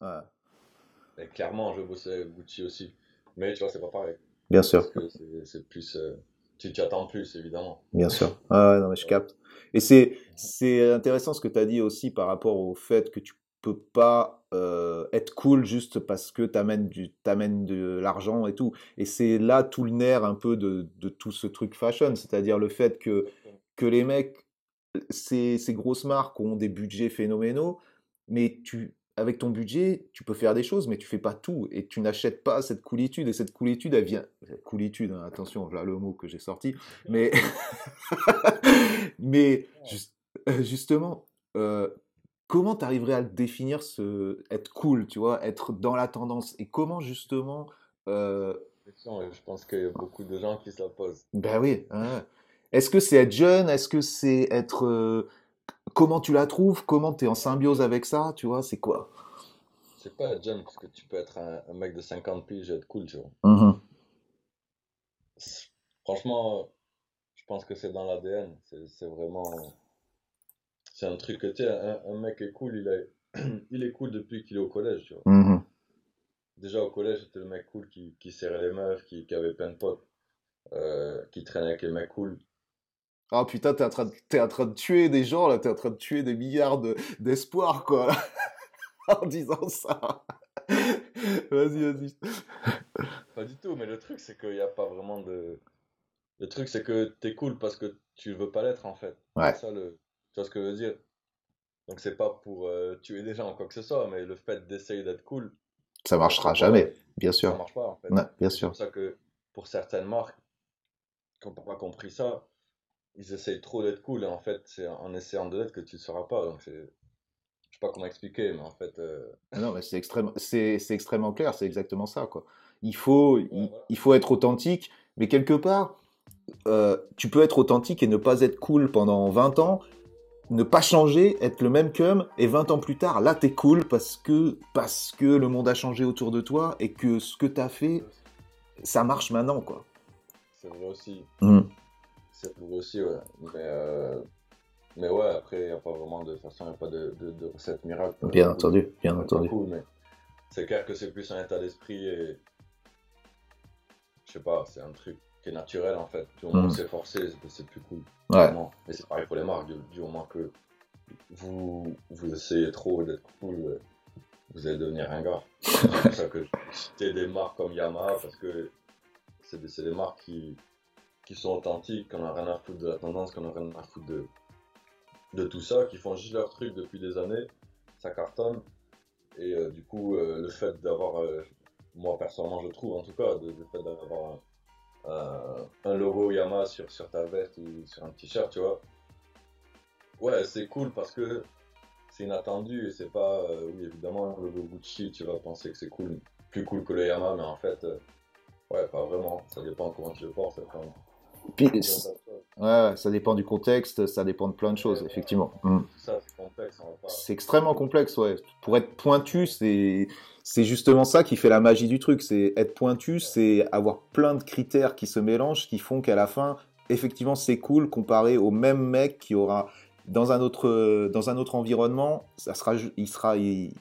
ouais. clairement, je bosse avec Gucci aussi. Mais tu vois, c'est pas pareil. Bien sûr. Parce que c'est plus. Euh, tu, tu attends plus, évidemment. Bien sûr. Ah non, mais je capte. Et c'est, c'est intéressant ce que tu as dit aussi par rapport au fait que tu peux pas euh, être cool juste parce que t'amènes du t'amènes de l'argent et tout et c'est là tout le nerf un peu de, de tout ce truc fashion c'est-à-dire le fait que que les mecs ces, ces grosses marques ont des budgets phénoménaux mais tu avec ton budget, tu peux faire des choses, mais tu fais pas tout et tu n'achètes pas cette coolitude. Et cette coolitude, elle vient. Coolitude, hein, attention, voilà le mot que j'ai sorti. Mais, *laughs* mais justement, euh, comment tu arriverais à le définir, ce, être cool, tu vois, être dans la tendance? Et comment justement. Euh... Je pense qu'il y a beaucoup de gens qui se la posent. Ben oui. Hein. Est-ce que c'est être jeune? Est-ce que c'est être. Euh, comment tu la trouves? Comment tu es en symbiose avec ça? Tu vois, c'est quoi? C'est pas être jeune, parce que tu peux être un, mec de 50 piges et être cool, tu vois. Mmh Franchement, je pense que c'est dans l'ADN. C'est vraiment c'est un truc que tu sais, un, mec est cool, il est, *clears throat* il est cool depuis qu'il est au collège, tu vois. Mm-hmm. Déjà au collège, c'était le mec cool qui, qui serrait les meufs, qui, qui avait plein de potes, euh, qui traînait avec les mecs cool. Ah putain, t'es en, train de, en train de tuer des gens là, t'es en train de tuer des milliards d'espoir quoi, *laughs* en disant ça. vas-y, vas-y. Pas du tout, mais le truc c'est qu'il n'y a pas vraiment de. Le truc c'est que t'es cool parce que tu veux pas l'être en fait. Ouais. C'est ça le. Tu vois ce que je veux dire? Donc c'est pas pour euh, tuer des gens ou quoi que ce soit, mais le fait d'essayer d'être cool. Ça marchera jamais, bien sûr. Ça marche pas en fait. bien sûr. C'est pour ça que pour certaines marques qui n'ont pas compris ça, ils essayent trop d'être cool et en fait c'est en essayant de l'être que tu ne seras pas. Donc c'est je sais pas comment expliquer, mais en fait. Euh, ah non, mais c'est extrêmement, c'est, extrêmement clair, c'est exactement ça, quoi. Il faut, il, faut être authentique, mais quelque part, euh, tu peux être authentique et ne pas être cool pendant 20 ans, ne pas changer, être le même qu'homme, et 20 ans plus tard, là, t'es cool parce que, parce que le monde a changé autour de toi et que ce que t'as fait, ça marche maintenant, quoi. C'est vrai aussi. Hmm. C'est vrai aussi, ouais. Mais, euh, mais ouais, après, il n'y a pas vraiment de façon, il n'y a pas de, de, recette miracle. Bien entendu, bien entendu. c'est clair que c'est plus un état d'esprit et. Je sais pas, c'est un truc qui est naturel en fait. Du moment où c'est forcé, c'est plus cool. Ouais. Mais c'est pareil pour les marques, du, moment que vous, vous essayez trop d'être cool, vous allez devenir un gars. *laughs* c'est pour ça que citer des marques comme Yamaha parce que c'est des, des, marques qui, qui sont authentiques, qu'on a rien à foutre de la tendance, qu'on a rien à foutre de, de tout ça, qui font juste leur truc depuis des années, ça cartonne. Et euh, du coup, euh, le fait d'avoir, euh, moi personnellement, je trouve en tout cas, le fait d'avoir un, logo Yamaha sur, sur ta veste ou sur un t-shirt, tu vois, ouais, c'est cool parce que c'est inattendu et c'est pas, oui, évidemment, le logo Gucci, tu vas penser que c'est cool, plus cool que le Yamaha, mais en fait, ouais, pas vraiment, ça dépend comment tu le portes. Puis, ouais, ça dépend du contexte, ça dépend de plein de choses, effectivement. Mm. C'est extrêmement complexe, ouais. Pour être pointu, c'est c'est justement ça qui fait la magie du truc. C'est être pointu, c'est avoir plein de critères qui se mélangent, qui font qu'à la fin, effectivement, c'est cool comparé au même mec qui aura dans un autre dans un autre environnement, ça sera il sera il,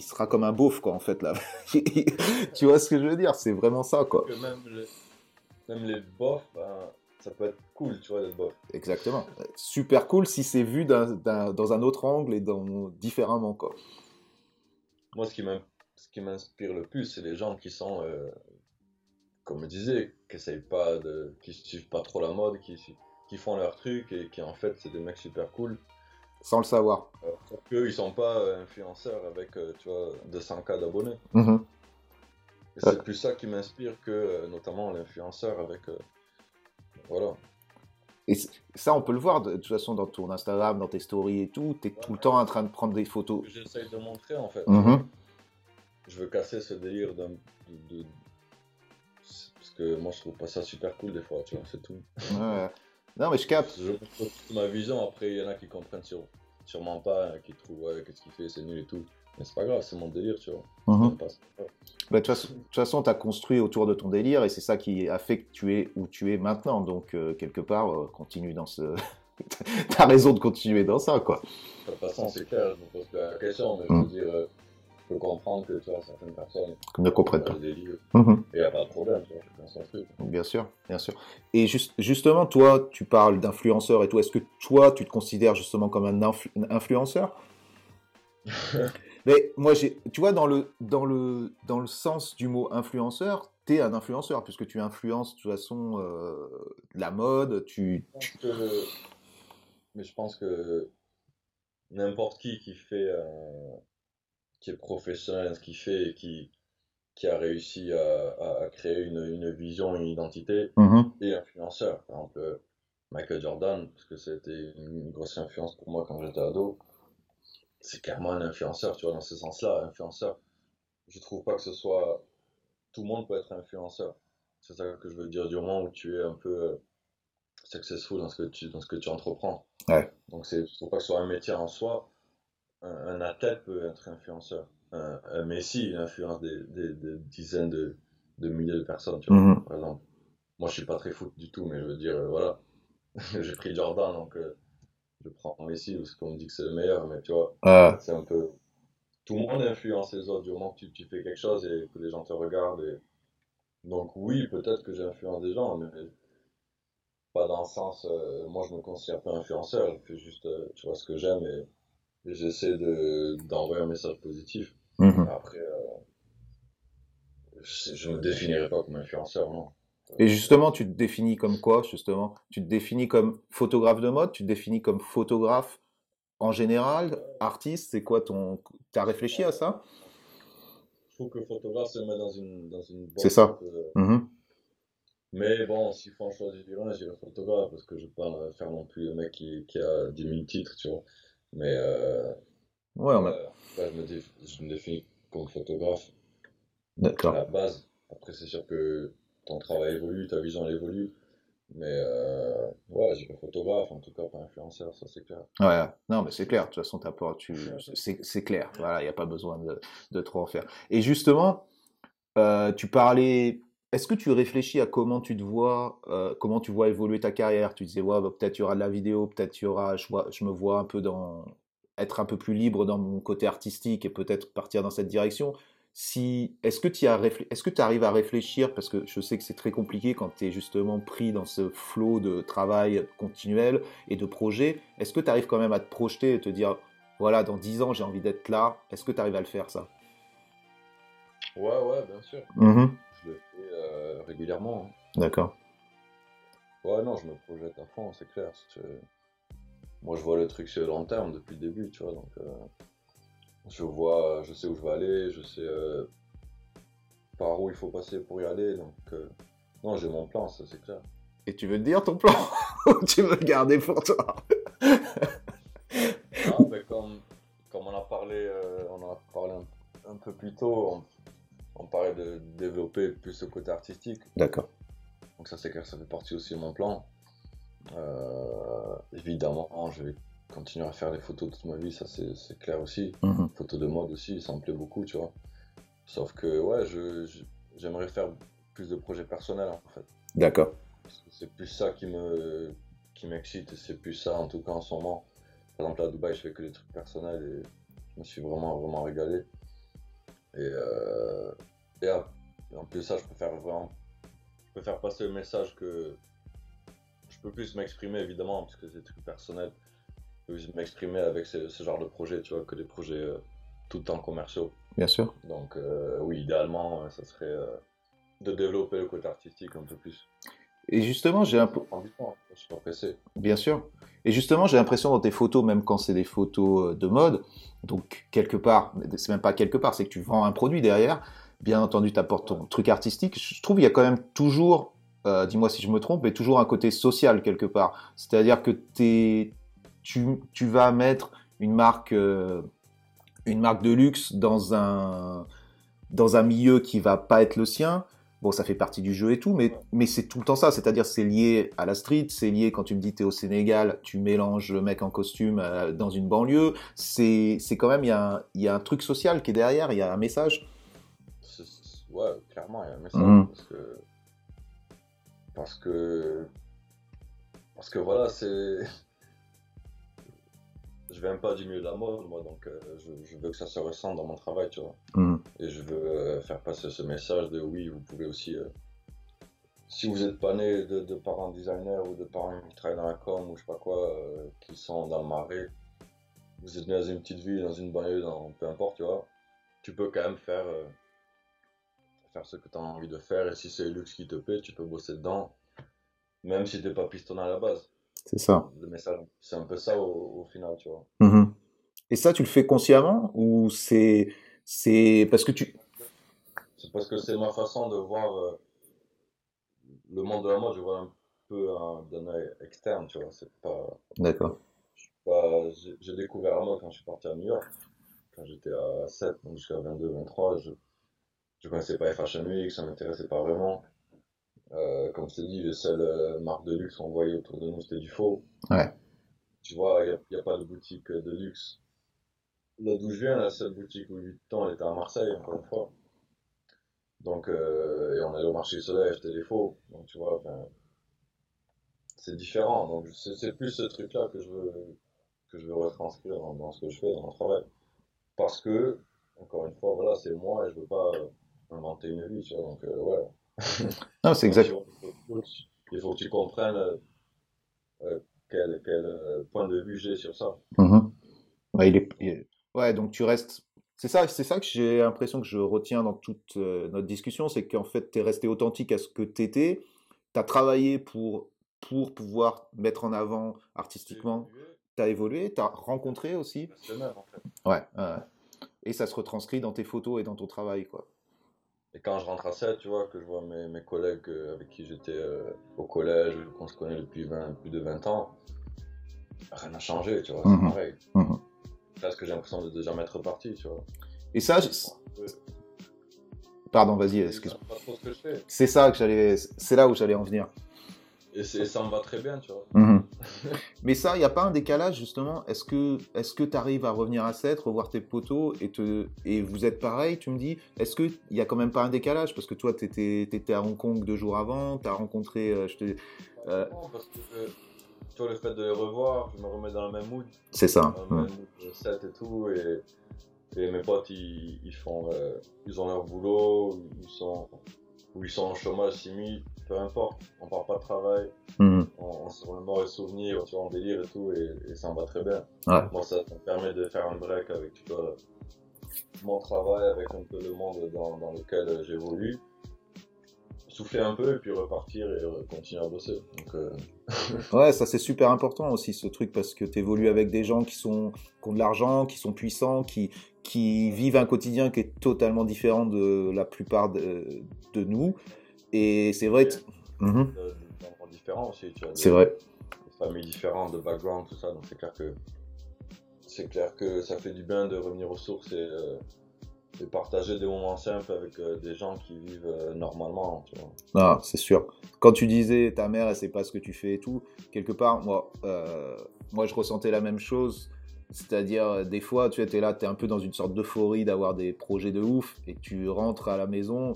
sera comme un beauf quoi en fait là. *laughs* tu vois ce que je veux dire? C'est vraiment ça quoi. Même, même les beaufs, ben, ça peut être cool, tu vois, d'être bof. Exactement. Super cool si c'est vu dans un autre angle et dans, différemment, quoi. Moi, ce qui m'inspire le plus, c'est les gens qui sont, euh, comme je disais, qui pas de, qui suivent pas trop la mode, qui, qui font leur truc et qui, en fait, c'est des mecs super cool. Sans le savoir. Euh, qu'eux, ils sont pas euh, influenceurs avec, tu vois, 200K d'abonnés. Mm-hmm. C'est plus ça qui m'inspire que, notamment, l'influenceur avec voilà. Et ça, on peut le voir de, toute façon dans ton Instagram, dans tes stories et tout. Tu es tout le temps en train de prendre des photos. J'essaye de montrer en fait. Mm-hmm. Je veux casser ce délire de, de, Parce que moi, je trouve pas ça super cool des fois, tu vois, c'est tout. Ouais. Non, mais je capte. Je ma vision. Après, il y en a qui comprennent sur, sûrement pas, hein, qui trouvent, ouais, qu'est-ce qu'il fait, c'est nul et tout. Mais c'est pas grave, c'est mon délire, tu vois. Mhm. Bah, de toute façon, tu as construit autour de ton délire et c'est ça qui a fait que tu es où tu es maintenant. Donc, euh, quelque part, euh, continue dans ce. *laughs* T'as raison de continuer dans ça, quoi. De toute façon, c'est clair, je me pose la question, mais je veux mhm. dire, euh, je peux comprendre que tu vois, certaines personnes ne comprennent pas. Délire, mhm. Et il n'y a pas de problème, tu vois, Bien sûr, bien sûr. Et juste, justement, toi, tu parles d'influenceur et tout. Est-ce que toi, tu te considères justement comme un influenceur? *laughs* Mais moi, j'ai, tu vois, dans le, dans, le, dans le sens du mot influenceur, tu es un influenceur, puisque tu influences de toute façon euh, la mode, tu... Mais je pense que n'importe qui qui fait, euh, qui est professionnel dans ce qu'il fait et qui, qui a réussi à, à, créer une, une, vision, une identité, mm-hmm. est influenceur. Par exemple, Michael Jordan, parce que c'était une grosse influence pour moi quand j'étais ado c'est clairement un influenceur, tu vois, dans ce sens-là, influenceur. Je trouve pas que ce soit. Tout le monde peut être influenceur. C'est ça que je veux dire du moment où tu es un peu euh, successful dans ce que tu, dans ce que tu entreprends. Ouais. Donc, c'est, je trouve pas que ce soit un métier en soi. Un, athlète peut être influenceur. Un, Messi, il influence des, des, dizaines de, de, milliers de personnes, tu vois, mm-hmm. par exemple. Moi, je suis pas très foot du tout, mais je veux dire, euh, voilà. *laughs* J'ai pris Jordan, donc. Euh, je prends Messi parce qu'on me dit que c'est le meilleur, mais tu vois, c'est un peu. Tout le monde influence les autres du moment que tu, tu, fais quelque chose et que les gens te regardent. Et... Donc, oui, peut-être que j'influence des gens, mais pas dans le sens. Euh, moi, je me considère pas influenceur, je fais juste, euh, tu vois, ce que j'aime et, j'essaie d'envoyer un message positif. Mhm. Après, euh, je ne me définirai pas comme influenceur, non. Et justement, tu te définis comme quoi, justement? Tu te définis comme photographe de mode? Tu te définis comme photographe en général? Artiste? C'est quoi ton... Tu as réfléchi à ça? Je trouve que photographe se met dans une, dans une C'est ça. Mm-hmm. Mais bon, s'il faut en choisir un, j'irai photographe parce que je ne peux pas faire non plus le mec qui, qui a 10 000 titres, tu vois. Mais euh, ouais, on a... je, me je me définis comme photographe. D'accord. À la base. Après, c'est sûr que ton travail évolue, ta vision évolue. Mais euh, ouais, j'ai photographe, en tout cas pas influenceur, ça c'est clair. Ouais, non, mais c'est clair, de toute façon, tu... c'est clair, voilà, il n'y a pas besoin de, de, trop en faire. Et justement, euh, tu parlais, est-ce que tu réfléchis à comment tu te vois, euh, comment tu vois évoluer ta carrière? Tu disais, ouais, bah, peut-être il y aura de la vidéo, peut-être il y aura, je, vois, je me vois un peu dans, être un peu plus libre dans mon côté artistique et peut-être partir dans cette direction si est-ce que tu as est-ce que tu arrives à réfléchir parce que je sais que c'est très compliqué quand tu es justement pris dans ce flot de travail continuel et de projets, est-ce que tu arrives quand même à te projeter et te dire voilà, dans 10 ans, j'ai envie d'être là, est-ce que tu arrives à le faire ça? Ouais ouais, bien sûr. Mmh je le fais euh, régulièrement. D'accord. Ouais, non, je me projette à fond, c'est clair. Moi, je vois le truc sur le long terme depuis le début, tu vois. Donc, euh, je vois, je sais où je vais aller, je sais euh, par où il faut passer pour y aller. Donc, euh, non, j'ai mon plan, ça, c'est clair. Et tu veux te dire ton plan *laughs* ou tu veux le garder pour toi? Non, mais comme, comme on a parlé, euh, on en a parlé un, un peu plus tôt, on, on parlait de développer plus le côté artistique. D'accord. Donc ça c'est clair, ça fait partie aussi de mon plan. Évidemment, je vais continuer à faire des photos toute ma vie, ça c'est clair aussi. Mhm. Photos de mode aussi, ça me plaît beaucoup, tu vois. Sauf que ouais, je- je- j'aimerais faire plus de projets personnels en fait. D'accord. C'est plus ça qui me qui m'excite, c'est plus ça en tout cas en ce moment. Par exemple à Dubaï, je fais que des trucs personnels et je me suis vraiment vraiment régalé. Et, euh, et à- et en plus de ça, je peux faire vraiment, je peux faire passer le message que je peux plus m'exprimer évidemment parce que c'est des trucs personnels. M'exprimer avec ce, ce genre de projet, tu vois, que des projets euh, tout le temps commerciaux. Bien sûr. Donc euh, oui, idéalement, euh, ça serait euh, de développer le côté artistique un peu plus. Et justement, j'ai un peu. Je suis pas pressé. Bien sûr. Et justement, j'ai l'impression dans tes photos, même quand c'est des photos de mode, donc quelque part, c'est même pas quelque part, c'est que tu vends un produit derrière. Bien entendu, tu apportes ton truc artistique. Je trouve qu'il y a quand même toujours, euh, dis-moi si je me trompe, mais toujours un côté social quelque part. C'est-à-dire que t'es, tu, tu vas mettre une marque, euh, une marque de luxe dans un, dans un milieu qui va pas être le sien. Bon, ça fait partie du jeu et tout, mais, mais c'est tout le temps ça. C'est-à-dire, c'est lié à la street, c'est lié quand tu me dis t'es au Sénégal, tu mélanges le mec en costume euh, dans une banlieue. C'est, c'est quand même, il y, a un- y a un truc social qui est derrière, il y a un message. Ouais, clairement, il y a un message. Mhm. Parce que. Parce que. Parce que voilà, c'est. Je viens pas du milieu de la mode, moi, donc euh, je, je veux que ça se ressente dans mon travail, tu vois. Mhm. Et je veux euh, faire passer ce message de oui, vous pouvez aussi. euh, si vous n'êtes pas né de, de parents designers ou de parents qui travaillent dans la com ou je sais pas quoi, qui sont dans le marais, vous êtes né dans une petite ville, dans une banlieue, dans peu importe, tu vois, tu peux quand même faire, faire ce que tu as envie de faire. Et si c'est le luxe qui te plaît, tu peux bosser dedans, même si t'es pas pistonné à la base. C'est ça. C'est un peu ça au, au final, tu vois. Mhm. Et ça, tu le fais consciemment ou c'est, c'est parce que tu. C'est parce que c'est ma façon de voir euh, le monde de la mode, je vois un peu hein, d'un œil externe, tu vois. C'est pas, D'accord. j'ai découvert la mode quand je suis parti à New York, quand j'étais à 7, donc jusqu'à 22, 23, je, je connaissais pas les Fashion Week, ça m'intéressait pas vraiment. Euh, comme je t'ai dit, les seules euh, marques de luxe qu'on voyait autour de nous, c'était du faux. Ouais. Tu vois, il n'y a, pas de boutique de luxe. Là d'où je viens, la seule boutique où eu temps, elle était à Marseille, encore une fois. Donc, euh, et on allait au marché du soleil acheter des faux. Donc, tu vois, c'est différent. Donc, c'est plus ce truc-là que je veux, que je veux retranscrire dans, dans ce que je fais, dans mon travail. Parce que, encore une fois, voilà, c'est moi et je veux pas inventer une vie, tu vois. Donc, euh, ouais. Non, c'est exact. Il faut, il faut que tu comprennes euh, euh, quel, quel euh, point de vue j'ai sur ça. Mhm. Ouais, il est, il est- ouais, donc tu restes. C'est ça, c'est ça que j'ai l'impression que je retiens dans toute euh, notre discussion, c'est qu'en fait, tu es resté authentique à ce que tu étais. Tu as travaillé pour, pour pouvoir mettre en avant artistiquement. Tu as évolué, tu as rencontré aussi. En fait. Ouais. Et ça se retranscrit dans tes photos et dans ton travail, quoi. Et quand je rentre à 7, tu vois, que je vois mes, mes collègues euh, avec qui j'étais euh, au collège, qu'on se connaît depuis 20, plus de 20 ans, rien n'a changé, tu vois, c'est Mhm. pareil. Mhm. Presque j'ai l'impression de déjà m'être parti, tu vois. Et ça, je- pardon, vas-y, Je excuse. sais pas trop ce que je fais. C'est ça que j'allais, c'est là où j'allais en venir. Et, ça me va très bien, tu vois. Mhm. Mais ça, il n'y a pas un décalage justement Est-ce que est-ce que tu arrives à revenir à 7, revoir tes potos et, te, et vous êtes pareil, tu me dis Est-ce qu'il n'y a quand même pas un décalage? Parce que toi, tu étais, à Hong Kong deux jours avant, tu as rencontré. euh, je te... Euh. Non, parce que euh, tu vois, le fait de les revoir, je me remets dans le même mood. C'est ça. dans le Mhm. même mood de 7 et tout. Et, et mes potes, ils, ils font, euh, ils ont leur boulot, ils sont, ou ils sont en chômage, simi, peu importe. On parle pas de travail. Mhm. on, on se remémore les souvenirs, tu vois, en délire et tout, et, et ça me va très bien. Ouais. Moi, ça, ça me permet de faire un break avec, tu vois, mon travail, avec un peu le monde dans, dans lequel j'évolue. souffler un peu et puis repartir et continuer à bosser. Donc, euh, *laughs* ouais, ça c'est super important aussi ce truc parce que tu évolues avec des gens qui, sont, qui ont de l'argent, qui sont puissants, qui, qui vivent un quotidien qui est totalement différent de la plupart de, de nous. Et c'est vrai que. Mhm. différents aussi, tu C'est vrai. Des familles différentes, de background, tout ça. Donc c'est clair que c'est clair que ça fait du bien de revenir aux sources et, euh, partager des moments simples avec euh, des gens qui vivent euh, normalement. Tu vois. Ah, c'est sûr. Quand tu disais ta mère, elle sait pas ce que tu fais et tout, quelque part, moi, moi je ressentais la même chose. C'est-à-dire, des fois, tu es là, tu es un peu dans une sorte d'euphorie d'avoir des projets de ouf, et tu rentres à la maison,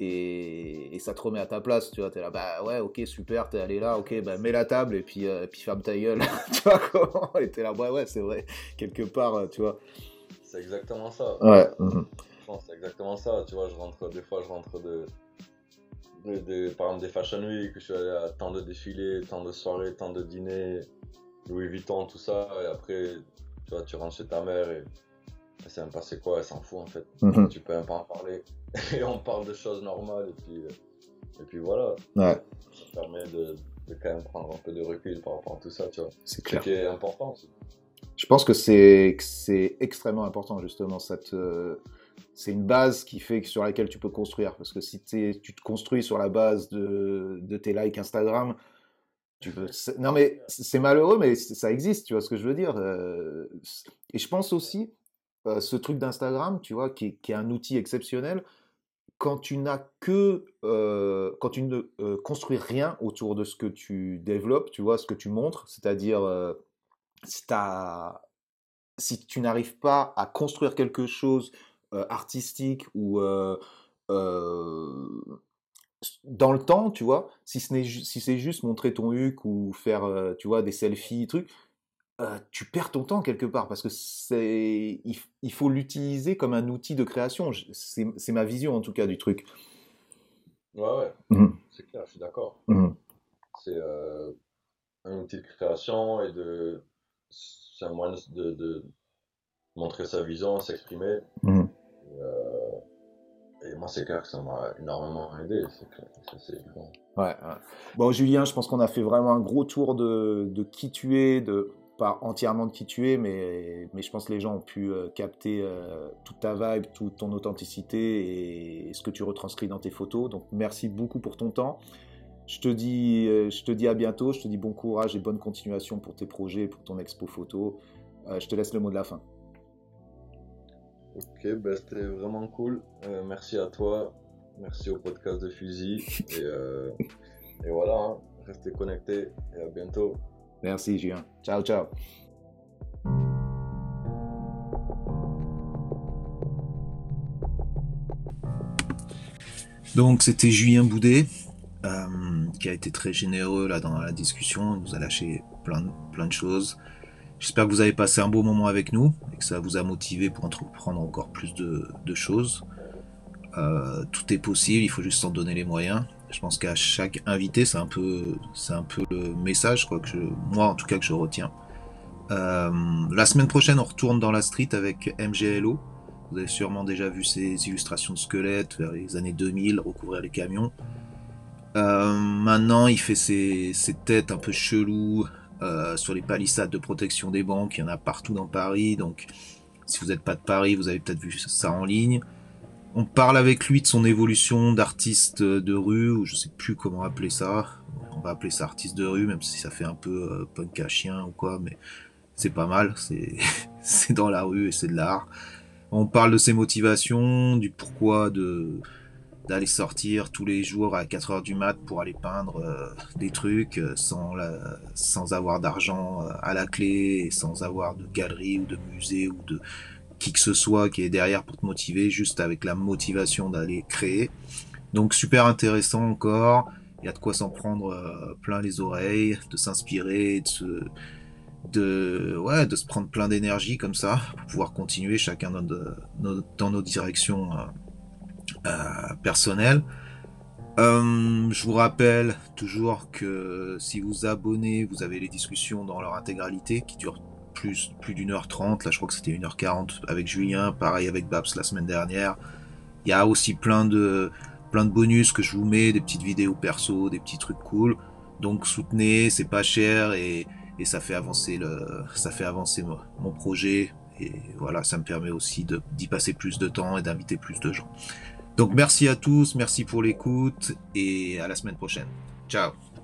et, ça te remet à ta place, tu vois, t'es là, bah ouais, ok, super, t'es allé là, ok, bah mets la table et puis, euh, puis ferme ta gueule, *laughs* tu vois comment Et t'es là, ouais, ouais, c'est vrai, quelque part, euh, tu vois. C'est exactement ça. Ouais. Mhm. C'est exactement ça, tu vois, je rentre, des fois, je rentre de, de, par exemple, des Fashion Week, je suis allé à tant de défilés, tant de soirées, tant de dîners, Louis Vuitton, tout ça, et après, tu vois, tu rentres chez ta mère et c'est même passé quoi, elle s'en fout en fait. Mhm. Tu peux même pas en parler. *laughs* et on parle de choses normales et puis, euh, et puis voilà. Ouais. Ça permet de, de, quand même prendre un peu de recul par rapport à tout ça, tu vois. C'est clair. Ce qui est important aussi. Je pense que c'est extrêmement important justement cette c'est une base qui fait sur laquelle tu peux construire parce que si tu te construis sur la base de, de tes likes Instagram tu peux non mais c'est malheureux mais ça existe tu vois ce que je veux dire euh, et je pense aussi euh, ce truc d'Instagram, tu vois, qui, est un outil exceptionnel, quand tu n'as que, euh, quand tu ne euh, construis rien autour de ce que tu développes, tu vois, ce que tu montres, c'est-à-dire si, tu n'arrives pas à construire quelque chose artistique ou dans le temps, tu vois, si c'est juste montrer ton huc ou faire, tu vois, des selfies, trucs, euh, tu perds ton temps quelque part parce que c'est il, faut l'utiliser comme un outil de création. C'est ma vision en tout cas du truc. Ouais, ouais, mmh c'est clair, je suis d'accord. Mmh c'est euh, un outil de création et de. C'est un moyen de, de, montrer sa vision, s'exprimer. Mmh euh, et, moi, c'est clair que ça m'a énormément aidé. C'est bon. Ouais, Bon, Julien, je pense qu'on a fait vraiment un gros tour de, de qui tu es, de pas entièrement de qui tu es, mais, je pense que les gens ont pu euh, capter euh, toute ta vibe, toute ton authenticité et, ce que tu retranscris dans tes photos. Donc merci beaucoup pour ton temps. Je te, dis, euh, je te dis à bientôt, je te dis bon courage et bonne continuation pour tes projets, pour ton expo photo. je te laisse le mot de la fin. Ok, ben c'était vraiment cool. merci à toi, merci au podcast de Fusil. Et, et voilà, hein. restez connectés et à bientôt. Merci, Julien. Ciao, ciao. Donc, c'était Julien Boudet, euh, qui a été très généreux là dans la discussion. Il nous a lâché plein, plein de choses. J'espère que vous avez passé un beau moment avec nous et que ça vous a motivé pour entreprendre encore plus de, choses. Euh, tout est possible, il faut juste s'en donner les moyens. Je pense qu'à chaque invité, c'est un peu, un peu le message, quoi, que je, moi en tout cas que je retiens. Euh, la semaine prochaine, on retourne dans la street avec MGLO. Vous avez sûrement déjà vu ces illustrations de squelettes vers les années 2000, recouvrir les camions. Euh, maintenant, il fait ses, têtes un peu cheloues euh, sur les palissades de protection des banques. Il y en a partout dans Paris. Donc, si vous n'êtes pas de Paris, vous avez peut-être vu ça en ligne on parle avec lui de son évolution d'artiste de rue, ou je sais plus comment appeler ça. On va appeler ça artiste de rue, même si ça fait un peu euh, punk à chien ou quoi, mais c'est pas mal, c'est *laughs* dans la rue et c'est de l'art. On parle de ses motivations, du pourquoi d'aller sortir tous les jours à 4h du mat pour aller peindre euh, des trucs euh, sans, avoir d'argent à la clé, sans avoir de galerie ou de musée ou de, qui que ce soit qui est derrière pour te motiver, juste avec la motivation d'aller créer. Donc super intéressant encore. Il y a de quoi s'en prendre euh, plein les oreilles, de s'inspirer, de se, ouais, de se prendre plein d'énergie comme ça pour pouvoir continuer chacun dans, nos directions euh, euh, personnelles. je vous rappelle toujours que si vous abonnez, vous avez les discussions dans leur intégralité qui durent plus, plus d'une heure trente. Là, je crois que c'était une heure quarante avec Julien. Pareil avec Babs la semaine dernière. Il y a aussi plein de, plein de bonus que je vous mets, des petites vidéos perso, des petits trucs cool. Donc soutenez, c'est pas cher et, et, ça fait avancer le, ça fait avancer mon, mon projet. Et voilà, ça me permet aussi d'y passer plus de temps et d'inviter plus de gens. Donc merci à tous, merci pour l'écoute et à la semaine prochaine. Ciao